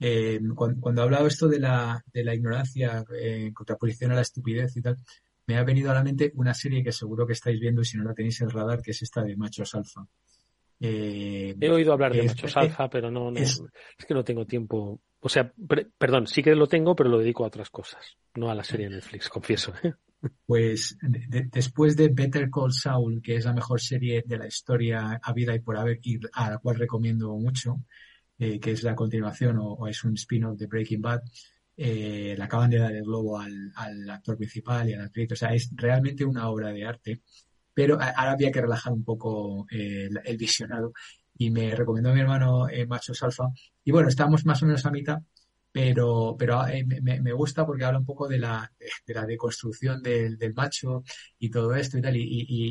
Eh, cuando, ha hablado esto de la, de la ignorancia eh, en contraposición a la estupidez y tal, me ha venido a la mente una serie que seguro que estáis viendo y si no la tenéis en el radar, que es esta de Machos Alfa. He oído hablar de Machos Alfa, pero no, es, que no tengo tiempo. O sea, perdón, sí que lo tengo, pero lo dedico a otras cosas, no a la serie de Netflix, confieso. Pues después de Better Call Saul, que es la mejor serie de la historia a vida y por haber, y a la cual recomiendo mucho, eh, que es la continuación o, es un spin-off de Breaking Bad, eh, le acaban de dar el globo al, actor principal y al actriz. O sea, es realmente una obra de arte. Pero ahora había que relajar un poco eh, el, visionado y me recomendó mi hermano Machos Alfa. Y bueno, estamos más o menos a mitad pero, pero eh, me, gusta porque habla un poco de la, de la deconstrucción del, del macho y todo esto y tal, y,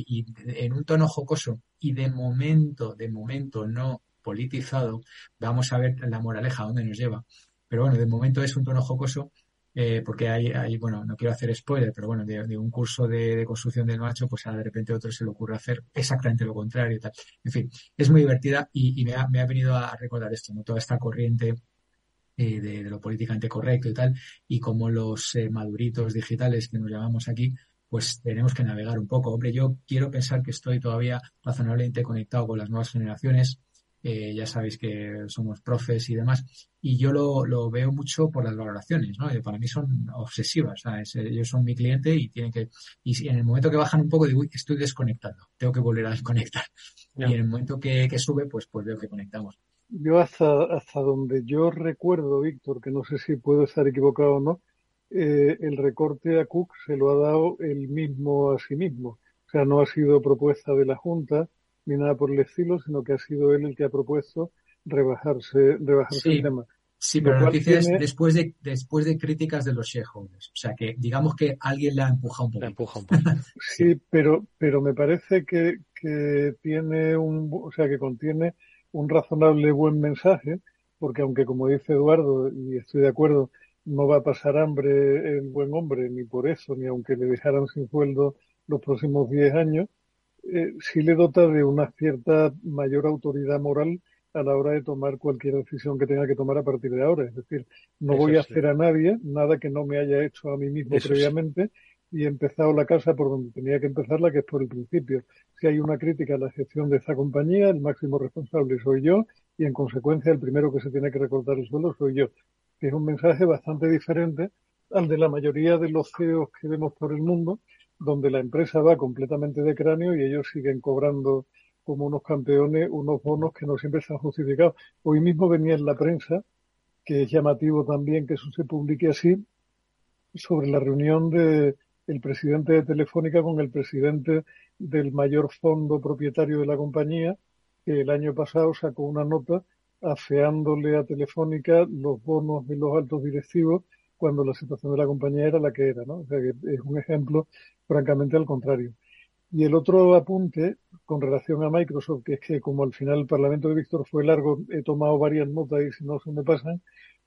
y, en un tono jocoso y de momento, de momento no politizado, vamos a ver la moraleja, dónde nos lleva. Pero bueno, de momento es un tono jocoso eh, porque hay, bueno, no quiero hacer spoiler, pero bueno, de, un curso de, de, construcción del macho, pues a de repente a otro se le ocurre hacer exactamente lo contrario y tal. En fin, es muy divertida y, me, ha, me, ha, venido a recordar esto. Toda esta corriente eh, de, lo políticamente correcto y tal, y como los eh, maduritos digitales que nos llamamos aquí, pues tenemos que navegar un poco. Hombre, yo quiero pensar que estoy todavía razonablemente conectado con las nuevas generaciones. Eh, ya sabéis que somos profes y demás, y yo lo, lo veo mucho por las valoraciones, ¿no? para mí son obsesivas, ¿sabes? ellos son mi cliente y tienen que, y en el momento que bajan un poco digo, estoy desconectando, tengo que volver a desconectar. Y en el momento que, que sube, pues, pues veo que conectamos. Yo hasta, hasta donde yo recuerdo, Víctor, que no sé si puedo estar equivocado o no, eh, el recorte a Cook se lo ha dado él mismo a sí mismo. O sea, no ha sido propuesta de la Junta ni nada por el estilo, sino que ha sido él el que ha propuesto rebajarse, rebajarse el tema. Sí, pero la noticia es después de, después de críticas de los shareholders. O sea, que digamos que alguien la empuja un poco. empuja un poco. sí, pero, pero me parece que, que tiene un, o sea, que contiene un razonable buen mensaje, porque aunque como dice Eduardo, y estoy de acuerdo, no va a pasar hambre el buen hombre, ni por eso, ni aunque le dejaran sin sueldo los próximos 10 años, eh, sí le dota de una cierta mayor autoridad moral a la hora de tomar cualquier decisión que tenga que tomar a partir de ahora. Es decir, no voy a hacer a nadie nada que no me haya hecho a mí mismo previamente y he empezado la casa por donde tenía que empezarla, que es por el principio. Si hay una crítica a la gestión de esta compañía, el máximo responsable soy yo y en consecuencia el primero que se tiene que recortar el suelo soy yo. es un mensaje bastante diferente al de la mayoría de los CEOs que vemos por el mundo, donde la empresa va completamente de cráneo y ellos siguen cobrando como unos campeones unos bonos que no siempre están justificados. Hoy mismo venía en la prensa, que es llamativo también que eso se publique así, sobre la reunión de, el presidente de Telefónica con el presidente del mayor fondo propietario de la compañía, que el año pasado sacó una nota afeándole a Telefónica los bonos de los altos directivos cuando la situación de la compañía era la que era, ¿no? O sea que es un ejemplo francamente al contrario. Y el otro apunte con relación a Microsoft, que es que como al final el Parlamento de Víctor fue largo, he tomado varias notas y si no se me pasan,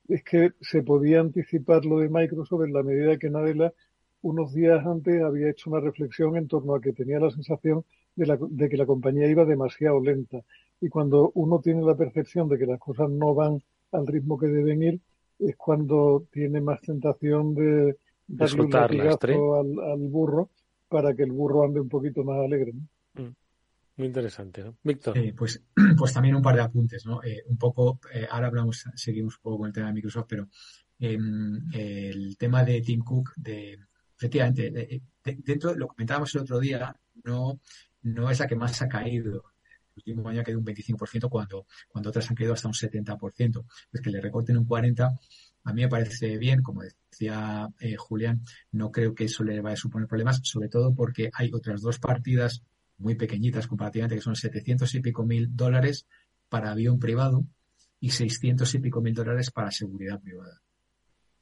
es que se podía anticipar lo de Microsoft en la medida que Nadella unos días antes había hecho una reflexión en torno a que tenía la sensación de, que la compañía iba demasiado lenta. Y cuando uno tiene la percepción de que las cosas no van al ritmo que deben ir, es cuando tiene más tentación de darle un latigazo al, burro para que el burro ande un poquito más alegre. Mm. Muy interesante, ¿no? Víctor. pues, pues también un par de apuntes, ¿no? Eh, un poco, eh, ahora hablamos, seguimos un poco con el tema de Microsoft, pero em, el tema de Tim Cook, de, efectivamente, dentro, lo comentábamos el otro día, no, no es la que más ha caído. El último año ha caído un 25% cuando, cuando otras han caído hasta un 70%. Es que le recorten un 40%, A mí me parece bien, como decía eh, Julián, no creo que eso le vaya a suponer problemas, sobre todo porque hay otras dos partidas muy pequeñitas comparativamente, que son 700 y pico mil dólares para avión privado y 600 y pico mil dólares para seguridad privada.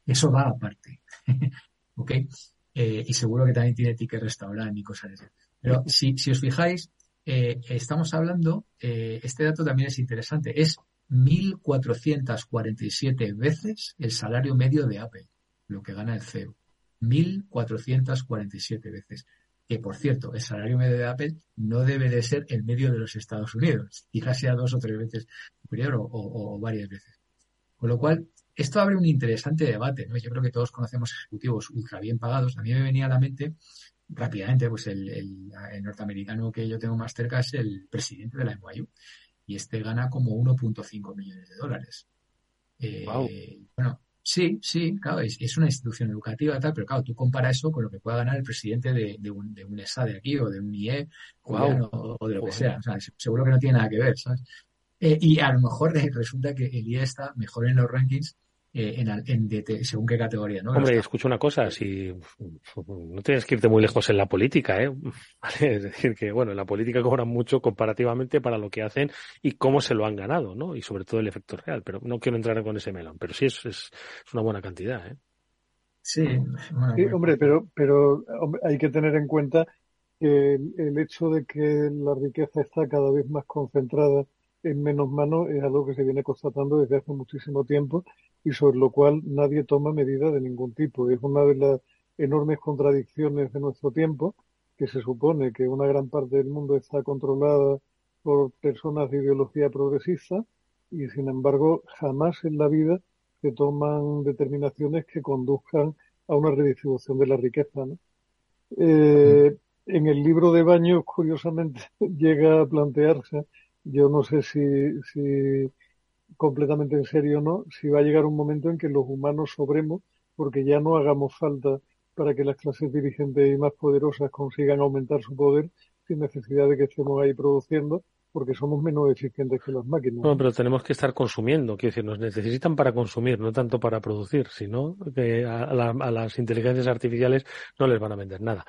Eso va aparte. ¿Ok? Eh, y seguro que también tiene ticket restaurante y cosas así. Pero si, si os fijáis, eh, estamos hablando, eh, este dato también es interesante, es 1.447 veces el salario medio de Apple, lo que gana el CEO. 1.447 veces. Que, por cierto, el salario medio de Apple no debe de ser el medio de los Estados Unidos, quizás sea dos o tres veces superior o, o varias veces. Con lo cual, esto abre un interesante debate, ¿no? Yo creo que todos conocemos ejecutivos ultra bien pagados. A mí me venía a la mente rápidamente, pues el, el, norteamericano que yo tengo más cerca es el presidente de la NYU y este gana como 1.5 millones de dólares. Eh, bueno, sí, sí, claro, es, una institución educativa tal, pero claro, tú compara eso con lo que pueda ganar el presidente de, un, de un ESA de aquí o de un IE o, de lo que sea. O sea, seguro que no tiene nada que ver, ¿sabes? Eh, y a lo mejor resulta que el IE está mejor en los rankings eh, en, según qué categoría, ¿no? Hombre, escucha una cosa, si no tienes que irte muy lejos en la política, ¿eh? Es decir, que bueno, en la política cobran mucho comparativamente para lo que hacen y cómo se lo han ganado, ¿no? Y sobre todo el efecto real, pero no quiero entrar con ese melón, pero sí es, es, una buena cantidad, ¿eh? Sí, hombre, pero, pero hay que tener en cuenta que el hecho de que la riqueza está cada vez más concentrada en menos manos es algo que se viene constatando desde hace muchísimo tiempo y sobre lo cual nadie toma medidas de ningún tipo. Es una de las enormes contradicciones de nuestro tiempo, que se supone que una gran parte del mundo está controlada por personas de ideología progresista y sin embargo jamás en la vida se toman determinaciones que conduzcan a una redistribución de la riqueza. Eh, en el libro de Baños, curiosamente, llega a plantearse yo no sé si, si completamente en serio o no, si va a llegar un momento en que los humanos sobremos porque ya no hagamos falta para que las clases dirigentes y más poderosas consigan aumentar su poder sin necesidad de que estemos ahí produciendo, porque somos menos eficientes que las máquinas. No, pero tenemos que estar consumiendo, quiero decir, nos necesitan para consumir, no tanto para producir, sino que a, a, las inteligencias artificiales no les van a vender nada.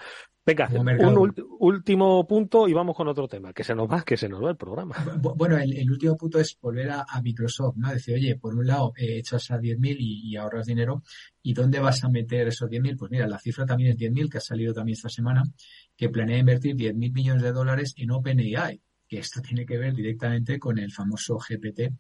Venga, un último punto y vamos con otro tema, que se nos va, que se nos va el programa. Bueno, el, último punto es volver a, Microsoft, ¿no? Decir, oye, por un lado, eh, echas a 10.000 y, y ahorras dinero, ¿y dónde vas a meter esos 10.000? Pues mira, la cifra también es 10.000, que ha salido también esta semana, que planea invertir 10.000 millones de dólares en OpenAI, que esto tiene que ver directamente con el famoso GPT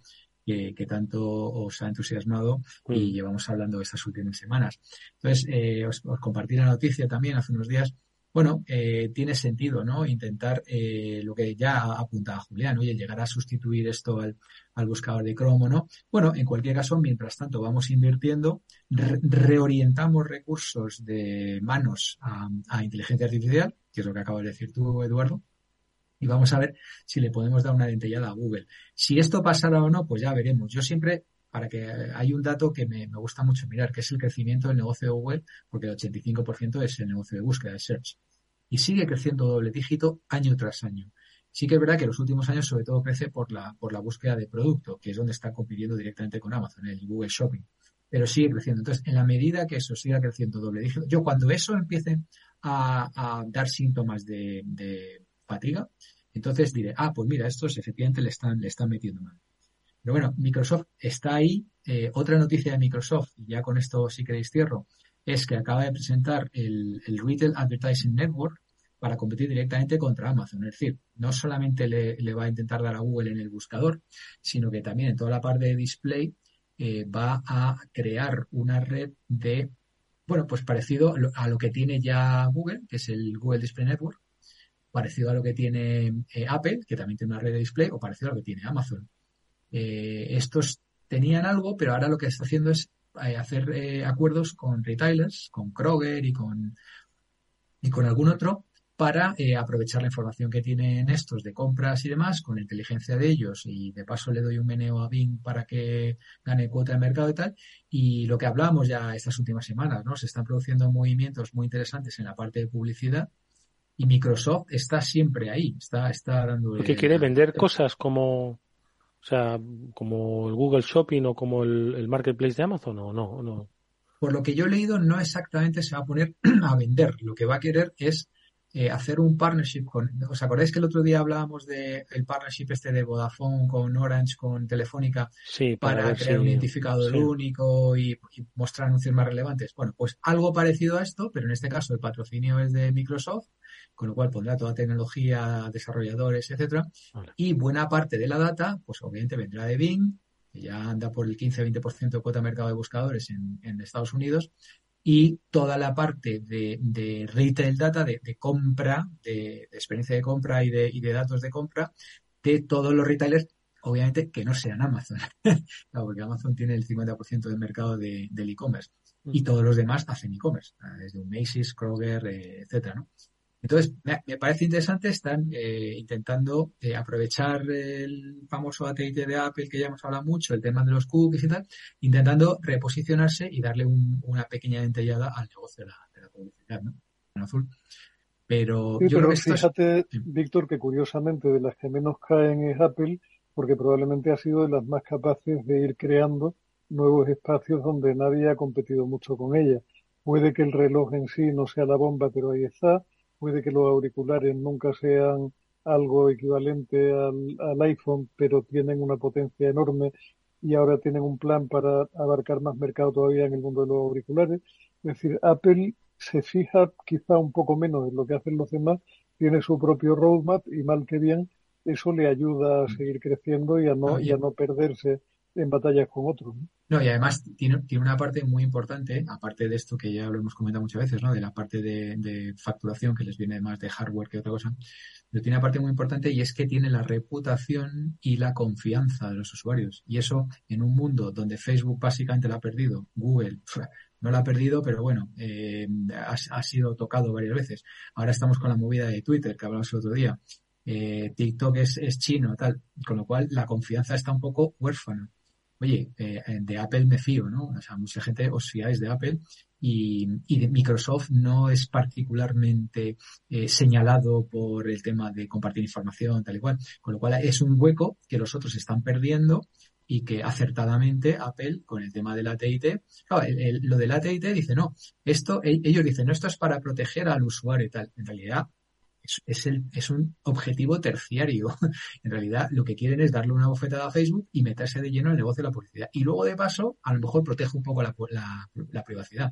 que, tanto os ha entusiasmado y mm. llevamos hablando estas últimas semanas. Entonces, eh, os, os, compartí la noticia también hace unos días bueno, eh, tiene sentido, ¿no? Intentar eh, lo que ya apuntaba Julián, oye, llegar a sustituir esto al, buscador de Chrome, ¿no? Bueno, en cualquier caso, mientras tanto vamos invirtiendo, reorientamos recursos de manos a, inteligencia artificial, que es lo que acabas de decir tú, Eduardo, y vamos a ver si le podemos dar una dentellada a Google. Si esto pasará o no, pues ya veremos. Yo siempre para que hay un dato que me, gusta mucho mirar, que es el crecimiento del negocio de Google, porque el 85% es el negocio de búsqueda, de search. Y sigue creciendo doble dígito año tras año. Sí que es verdad que los últimos años sobre todo crece por la, por la búsqueda de producto, que es donde está compitiendo directamente con Amazon, el Google Shopping. Pero sigue creciendo. Entonces, en la medida que eso siga creciendo doble dígito, yo cuando eso empiece a, dar síntomas de, de, fatiga, entonces diré, ah, pues mira, estos efectivamente le están, le están metiendo mal. Pero bueno, Microsoft está ahí. Eh, otra noticia de Microsoft, y ya con esto si queréis cierro, es que acaba de presentar el, Retail Advertising Network para competir directamente contra Amazon. Es decir, no solamente le, va a intentar dar a Google en el buscador, sino que también en toda la parte de display eh, va a crear una red de, bueno, pues parecido a lo que tiene ya Google, que es el Google Display Network, parecido a lo que tiene eh, Apple, que también tiene una red de display, o parecido a lo que tiene Amazon. Eh, estos tenían algo, pero ahora lo que está haciendo es eh, hacer acuerdos con retailers, con Kroger y con, y con algún otro para aprovechar la información que tienen estos de compras y demás, con inteligencia de ellos, y de paso le doy un meneo a Bing para que gane cuota de mercado y tal. Y lo que hablábamos ya estas últimas semanas, ¿no? Se están produciendo movimientos muy interesantes en la parte de publicidad, y Microsoft está siempre ahí, está, está dando. Porque quiere vender cosas como O sea, como el Google Shopping o como el, el Marketplace de Amazon o no, no. Por lo que yo he leído, no exactamente se va a poner a vender. Lo que va a querer es eh, hacer un partnership con. ¿Os acordáis que el otro día hablábamos del el partnership este de Vodafone con Orange, con Telefónica, sí, para, crear un identificador único y, y, mostrar anuncios más relevantes? Bueno, pues algo parecido a esto, pero en este caso el patrocinio es de Microsoft, con lo cual pondrá toda tecnología, desarrolladores, etcétera, vale. y buena parte de la data, pues obviamente vendrá de Bing, que ya anda por el 15-20% de cuota de mercado de buscadores en, en Estados Unidos, y toda la parte de, de retail data, de, de compra, de, de, experiencia de compra y de, y de datos de compra de todos los retailers, obviamente que no sean Amazon, claro, porque Amazon tiene el 50% del mercado de, del e-commerce y todos los demás hacen e-commerce, desde un Macy's, Kroger, eh, etcétera, ¿no? Entonces, me, me, parece interesante, están eh, intentando eh, aprovechar el famoso ATT de Apple que ya hemos hablado mucho, el tema de los cookies y tal, intentando reposicionarse y darle un, una pequeña dentellada al negocio de la, de la publicidad, ¿no? En azul. Pero sí, yo pero creo que fíjate, es... Víctor, que curiosamente de las que menos caen es Apple, porque probablemente ha sido de las más capaces de ir creando nuevos espacios donde nadie ha competido mucho con ella. Puede que el reloj en sí no sea la bomba, pero ahí está puede que los auriculares nunca sean algo equivalente al, al, iPhone, pero tienen una potencia enorme y ahora tienen un plan para abarcar más mercado todavía en el mundo de los auriculares. Es decir, Apple se fija quizá un poco menos en lo que hacen los demás, tiene su propio roadmap y mal que bien eso le ayuda a seguir creciendo y a no, y a no perderse en batallas con otros. ¿no? Y además tiene, tiene una parte muy importante, aparte de esto que ya lo hemos comentado muchas veces, ¿no? De la parte de, de, facturación que les viene más de hardware que otra cosa, pero tiene una parte muy importante y es que tiene la reputación y la confianza de los usuarios. Y eso en un mundo donde Facebook básicamente la ha perdido, Google no la ha perdido, pero bueno, eh, ha, ha, sido tocado varias veces. Ahora estamos con la movida de Twitter que hablamos el otro día. Eh, TikTok es, es chino, tal, con lo cual la confianza está un poco huérfana oye, eh, de Apple me fío, ¿no? O sea, mucha gente os fiáis de Apple y, de Microsoft no es particularmente eh, señalado por el tema de compartir información, tal y cual. Con lo cual es un hueco que los otros están perdiendo y que acertadamente Apple con el tema del AT&T, claro, el, lo del AT&T dice, no, esto, ellos dicen, no, esto es para proteger al usuario y tal. En realidad, es, es, el, es un objetivo terciario. en realidad, lo que quieren es darle una bofetada a Facebook y meterse de lleno en el negocio de la publicidad. Y luego, de paso, a lo mejor protege un poco la, la, la privacidad.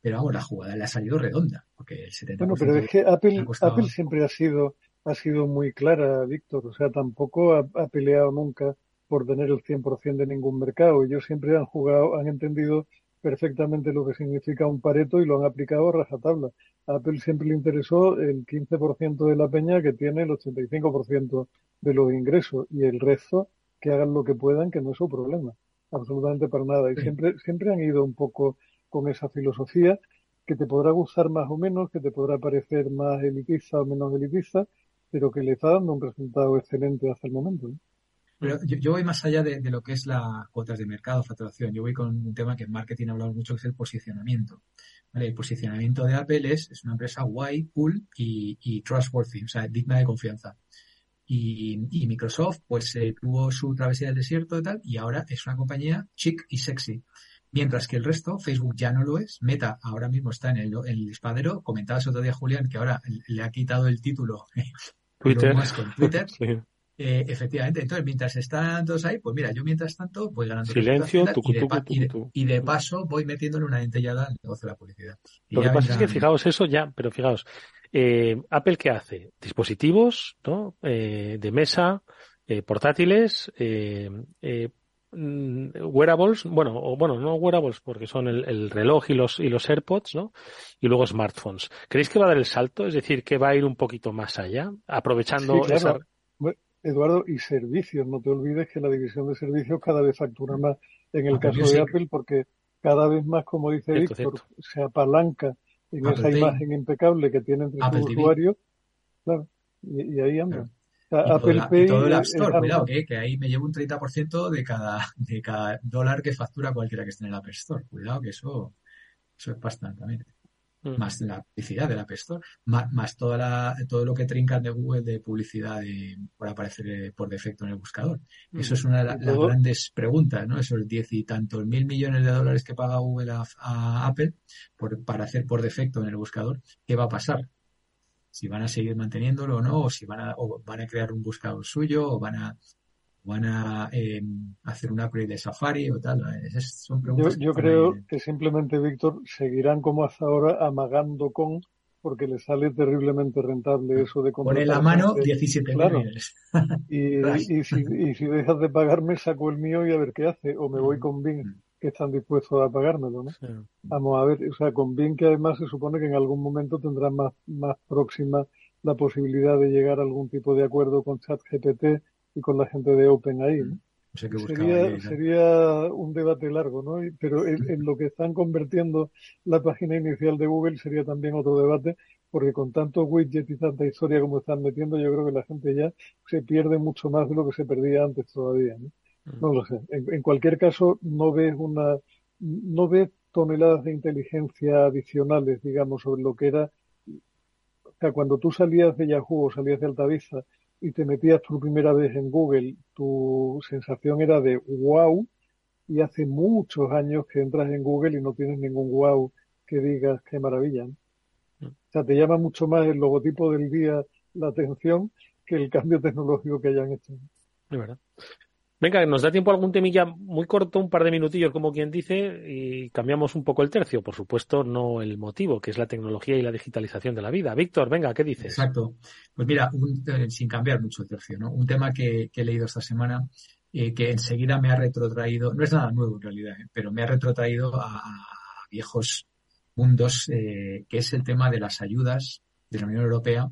Pero vamos, la jugada le ha salido redonda, porque el 70%... Bueno, pero es que Apple, costado... Apple siempre ha sido, ha sido muy clara, Víctor. O sea, tampoco ha, ha peleado nunca por tener el 100% de ningún mercado. Ellos siempre han jugado, han entendido perfectamente lo que significa un pareto y lo han aplicado a rajatabla. A Apple siempre le interesó el 15% de la peña que tiene el 85% de los ingresos y el resto que hagan lo que puedan, que no es su problema, absolutamente para nada. Y sí. siempre, siempre han ido un poco con esa filosofía que te podrá gustar más o menos, que te podrá parecer más elitista o menos elitista, pero que le está dando un resultado excelente hasta el momento. Pero yo, yo, voy más allá de, de, lo que es la cuotas de mercado, facturación. Yo voy con un tema que en marketing hablamos mucho, que es el posicionamiento. ¿Vale? El posicionamiento de Apple es, es una empresa guay, cool y, y, trustworthy, o sea, digna de confianza. Y, y Microsoft, pues, eh, tuvo su travesía del desierto y tal, y ahora es una compañía chic y sexy. Mientras que el resto, Facebook ya no lo es. Meta ahora mismo está en el, en el espadero. Comentabas otro día, Julián, que ahora le ha quitado el título Twitter. con Twitter. sí. Eh, efectivamente, entonces mientras están todos ahí, pues mira, yo mientras tanto voy ganando silencio tucu, y, de, tucu, y, de, y, de, paso voy metiéndole una dentellada al negocio de la publicidad. Y Lo que pasa es que fijaos eso ya, pero fijaos, eh, Apple qué hace? Dispositivos, ¿no? Eh, de mesa, eh, portátiles, eh, mm, wearables, bueno, o bueno, no wearables porque son el, el, reloj y los y los AirPods, ¿no? Y luego smartphones. ¿Creéis que va a dar el salto? Es decir, que va a ir un poquito más allá, aprovechando sí, claro. esa Eduardo, y servicios. No te olvides que la división de servicios cada vez factura más en el ah, caso de Apple porque cada vez más, como dice cierto, Víctor, cierto. se apalanca en Apple esa TV. imagen impecable que tiene entre Apple sus TV. usuarios. Claro, y, y ahí anda. Claro. Apple todo, Pay. Y todo el App Store, cuidado, que, que, ahí me llevo un 30% de cada, de cada dólar que factura cualquiera que esté en el App Store. Cuidado, que eso, eso es bastante también. Mm. más la publicidad del App Store, más, toda la, todo lo que trincan de Google de publicidad por aparecer eh, por defecto en el buscador. Mm. Eso es una de las grandes preguntas, ¿no? Esos diez y tantos mil millones de dólares que paga Google a, Apple por, para hacer por defecto en el buscador, ¿qué va a pasar? Si van a seguir manteniéndolo o no, o si van a, o van a crear un buscador suyo, o van a van a eh, hacer un upgrade de Safari o tal. son preguntas yo, creo que simplemente, Víctor, seguirán como hasta ahora amagando con porque les sale terriblemente rentable eso de comprar. Pone la mano 17 claro. y, y, si, y, si, dejas de pagarme, saco el mío y a ver qué hace. O me voy mm. con Bing, mm. que están dispuestos a pagármelo, ¿no? Vamos a ver, o sea, con Bing que además se supone que en algún momento tendrán más, más próxima la posibilidad de llegar a algún tipo de acuerdo con ChatGPT y con la gente de OpenAI. ¿no? sería, sería un debate largo, ¿no? Pero en, lo que están convirtiendo la página inicial de Google sería también otro debate, porque con tanto widget y tanta historia como están metiendo, yo creo que la gente ya se pierde mucho más de lo que se perdía antes todavía, ¿no? Mm. No lo sé. En, cualquier caso, no ves una, no ves toneladas de inteligencia adicionales, digamos, sobre lo que era, o sea, cuando tú salías de Yahoo o salías de Altavista y te metías por primera vez en Google, tu sensación era de wow, y hace muchos años que entras en Google y no tienes ningún wow que digas qué maravilla. Mm. O sea, te llama mucho más el logotipo del día la atención que el cambio tecnológico que hayan hecho. De verdad. Venga, nos da tiempo algún temilla muy corto, un par de minutillos, como quien dice, y cambiamos un poco el tercio. Por supuesto, no el motivo, que es la tecnología y la digitalización de la vida. Víctor, venga, ¿qué dices? Exacto. Pues mira, eh, sin cambiar mucho el tercio, ¿no? Un tema que, he leído esta semana eh, que enseguida me ha retrotraído, no es nada nuevo en realidad, ¿eh? pero me ha retrotraído a, viejos mundos, que es el tema de las ayudas de la Unión Europea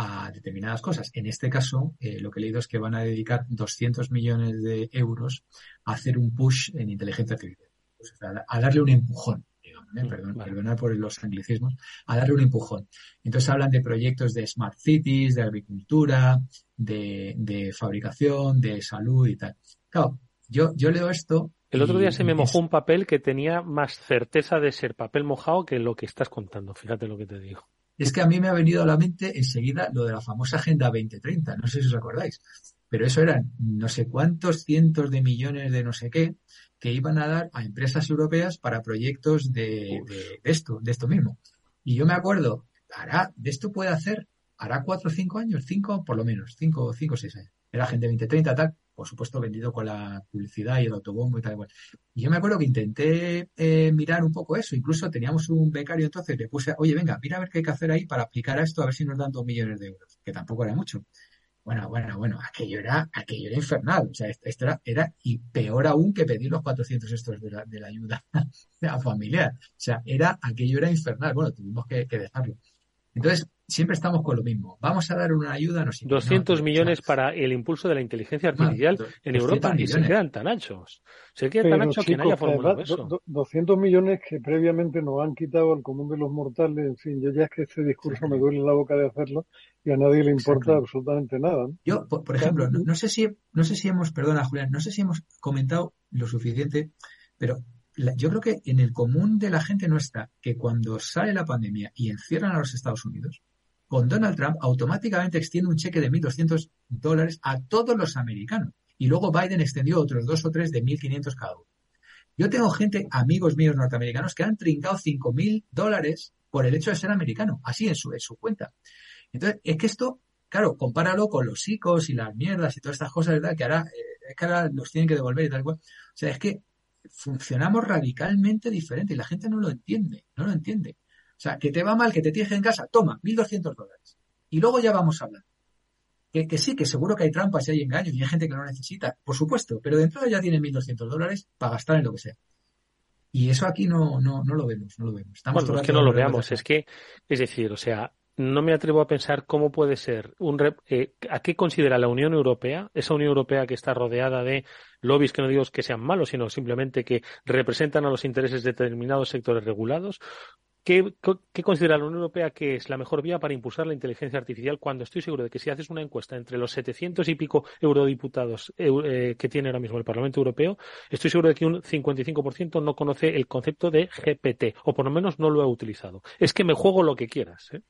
a determinadas cosas. En este caso, eh, lo que he leído es que van a dedicar 200 millones de euros a hacer un push en inteligencia artificial, a, darle un empujón. Digamos, ¿eh? Perdón, por los anglicismos, a darle un empujón. Entonces hablan de proyectos de smart cities, de agricultura, de, fabricación, de salud y tal. Claro, yo, yo leo esto el otro día se me mojó un papel que tenía más certeza de ser papel mojado que lo que estás contando. Fíjate lo que te digo es que a mí me ha venido a la mente enseguida lo de la famosa Agenda 2030, no sé si os acordáis, pero eso eran no sé cuántos cientos de millones de no sé qué que iban a dar a empresas europeas para proyectos de, esto, de esto mismo. Y yo me acuerdo, hará, de esto puede hacer, hará cuatro o cinco años, cinco por lo menos, cinco, cinco o seis años. Era Agenda 2030, tal, por supuesto vendido con la publicidad y el autobombo y tal igual. Y yo me acuerdo que intenté eh, mirar un poco eso, incluso teníamos un becario entonces, le puse, oye, venga, mira a ver qué hay que hacer ahí para aplicar a esto, a ver si nos dan dos millones de euros, que tampoco era mucho. Bueno, bueno, bueno, aquello era, aquello era infernal, o sea, esto era, era y peor aún que pedir los 400 estos de la, de la ayuda familiar. O sea, era, aquello era infernal, bueno, tuvimos que dejarlo. Entonces, siempre estamos con lo mismo. Vamos a dar una ayuda, no sé. 200 millones para el impulso de la inteligencia artificial en Europa y se quedan tan anchos. Se quedan tan anchos que haya formulado eso. 200 millones que previamente nos han quitado al común de los mortales. En fin, yo ya es que este discurso me duele la boca de hacerlo y a nadie le importa absolutamente nada. Yo, por, ejemplo, no, sé si, no sé si hemos, perdona Julián, no sé si hemos comentado lo suficiente, pero yo creo que en el común de la gente no está que cuando sale la pandemia y encierran a los Estados Unidos, con Donald Trump automáticamente extiende un cheque de 1.200 dólares a todos los americanos. Y luego Biden extendió otros dos o tres de 1.500 cada uno. Yo tengo gente, amigos míos norteamericanos, que han trincado 5.000 dólares por el hecho de ser americano, así en su, en su cuenta. Entonces, es que esto, claro, compáralo con los psicos y las mierdas y todas estas cosas, ¿verdad? Que ahora, eh, es que ahora los tienen que devolver y tal cual. O sea, es que funcionamos radicalmente diferente y la gente no lo entiende, no lo entiende. O sea, que te va mal, que te tienes en casa, toma, 1.200 dólares. Y luego ya vamos a hablar. Que, sí, que seguro que hay trampas y hay engaños y hay gente que no necesita, por supuesto, pero dentro de ya tiene 1.200 dólares para gastar en lo que sea. Y eso aquí no, no, no lo vemos, no lo vemos. Estamos bueno, es que no lo veamos, es que, es decir, o sea, no me atrevo a pensar cómo puede ser un eh, a qué considera la Unión Europea, esa Unión Europea que está rodeada de lobbies que no digo que sean malos, sino simplemente que representan a los intereses de determinados sectores regulados, ¿Qué, ¿Qué, considera la Unión Europea que es la mejor vía para impulsar la inteligencia artificial cuando estoy seguro de que si haces una encuesta entre los 700 y pico eurodiputados eh, que tiene ahora mismo el Parlamento Europeo, estoy seguro de que un 55% no conoce el concepto de GPT o por lo menos no lo ha utilizado. Es que me juego lo que quieras. ¿eh?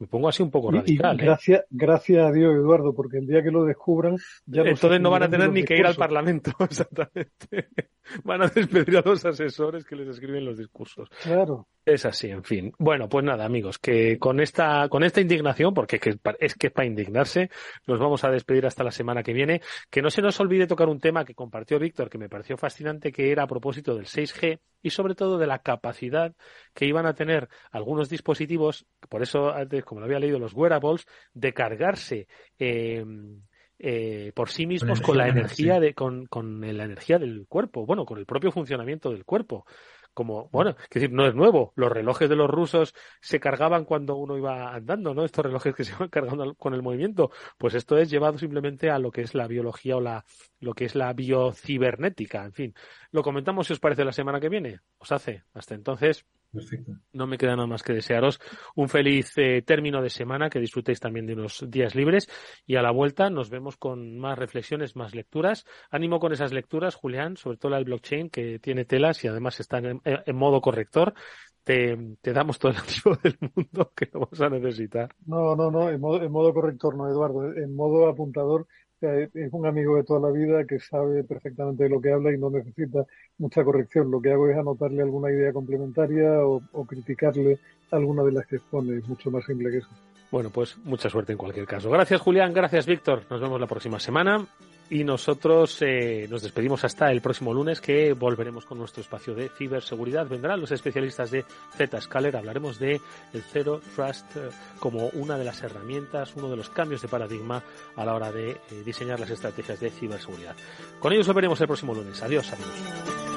Me pongo así un poco radical. Y, ¿eh? gracias, gracias a Dios, Eduardo, porque el día que lo descubran, ya Entonces no van a tener ni que ir al Parlamento, exactamente. Van a despedir a los asesores que les escriben los discursos. Claro. Es así, en fin. Bueno, pues nada, amigos, que con esta, con esta indignación, porque es que es que es para indignarse, nos vamos a despedir hasta la semana que viene. Que no se nos olvide tocar un tema que compartió Víctor, que me pareció fascinante, que era a propósito del 6G y sobre todo de la capacidad que iban a tener algunos dispositivos, por eso antes, como lo había leído, los wearables, de cargarse eh, eh, por sí mismos con, la energía de, con, con la energía del cuerpo, bueno, con el propio funcionamiento del cuerpo como, bueno, es decir, no es nuevo. Los relojes de los rusos se cargaban cuando uno iba andando, ¿no? Estos relojes que se van cargando con el movimiento. Pues esto es llevado simplemente a lo que es la biología o la, lo que es la biocibernética. En fin, lo comentamos si os parece la semana que viene. Os hace. Hasta entonces. Perfecto. No me queda nada más que desearos un feliz eh, término de semana, que disfrutéis también de unos días libres y a la vuelta nos vemos con más reflexiones, más lecturas. Ánimo con esas lecturas, Julián, sobre todo la del blockchain, que tiene telas y además está en, modo corrector. Te, damos todo el del mundo que vamos a necesitar. No, no, no, en modo, en modo corrector no, Eduardo, en modo apuntador es un amigo de toda la vida que sabe perfectamente de lo que habla y no necesita mucha corrección. Lo que hago es anotarle alguna idea complementaria o, criticarle alguna de las que expone. Es mucho más simple que eso. Bueno, pues mucha suerte en cualquier caso. Gracias, Julián. Gracias, Víctor. Nos vemos la próxima semana. Y nosotros eh, nos despedimos hasta el próximo lunes que volveremos con nuestro espacio de ciberseguridad. Vendrán los especialistas de Zscaler. Hablaremos de el Zero Trust eh, como una de las herramientas, uno de los cambios de paradigma a la hora de eh, diseñar las estrategias de ciberseguridad. Con ellos volveremos el próximo lunes. Adiós, amigos.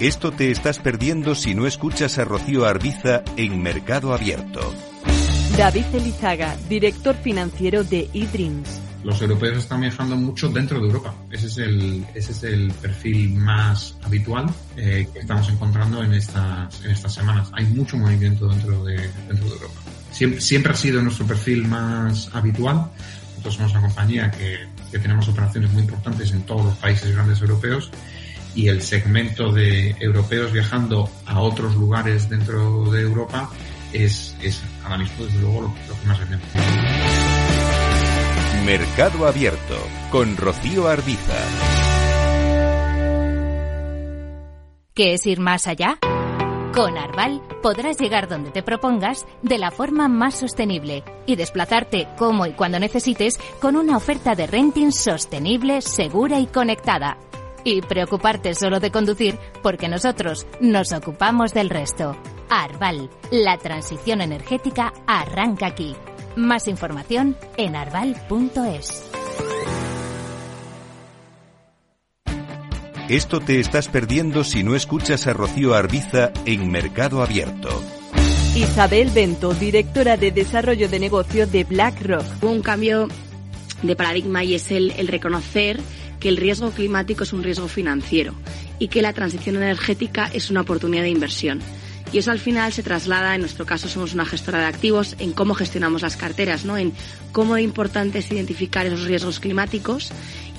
Esto te estás perdiendo si no escuchas a Rocío Arbiza en Mercado Abierto. David Elizaga, director financiero de eDreams. Los europeos están viajando mucho dentro de Europa. Ese es el, ese es el perfil más habitual eh, que estamos encontrando en estas, en estas semanas. Hay mucho movimiento dentro de, dentro de Europa. Siempre, siempre ha sido nuestro perfil más habitual. Nosotros somos una compañía que, que tenemos operaciones muy importantes en todos los países grandes europeos y el segmento de europeos viajando a otros lugares dentro de Europa es, es ahora mismo desde luego lo, que más vendemos. Mercado Abierto con Rocío Arbiza. ¿Qué es ir más allá? Con Arval podrás llegar donde te propongas de la forma más sostenible y desplazarte como y cuando necesites con una oferta de renting sostenible, segura y conectada y preocuparte solo de conducir porque nosotros nos ocupamos del resto. Arval, la transición energética arranca aquí. Más información en arval.es. Esto te estás perdiendo si no escuchas a Rocío Arbiza en Mercado Abierto. Isabel Bento, directora de Desarrollo de Negocio de BlackRock. Un cambio de paradigma y es el, el reconocer que el riesgo climático es un riesgo financiero y que la transición energética es una oportunidad de inversión. Y eso al final se traslada, en nuestro caso somos una gestora de activos, en cómo gestionamos las carteras, ¿no? en cómo importante es identificar esos riesgos climáticos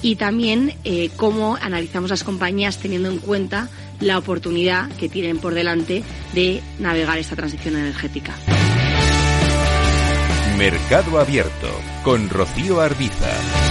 y también eh, cómo analizamos las compañías teniendo en cuenta la oportunidad que tienen por delante de navegar esta transición energética. Mercado Abierto con Rocío Arbiza.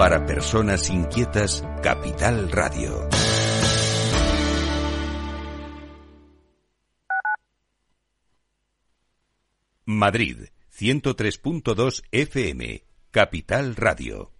Para personas inquietas, Capital Radio. Madrid, 103.2 FM. Capital Radio.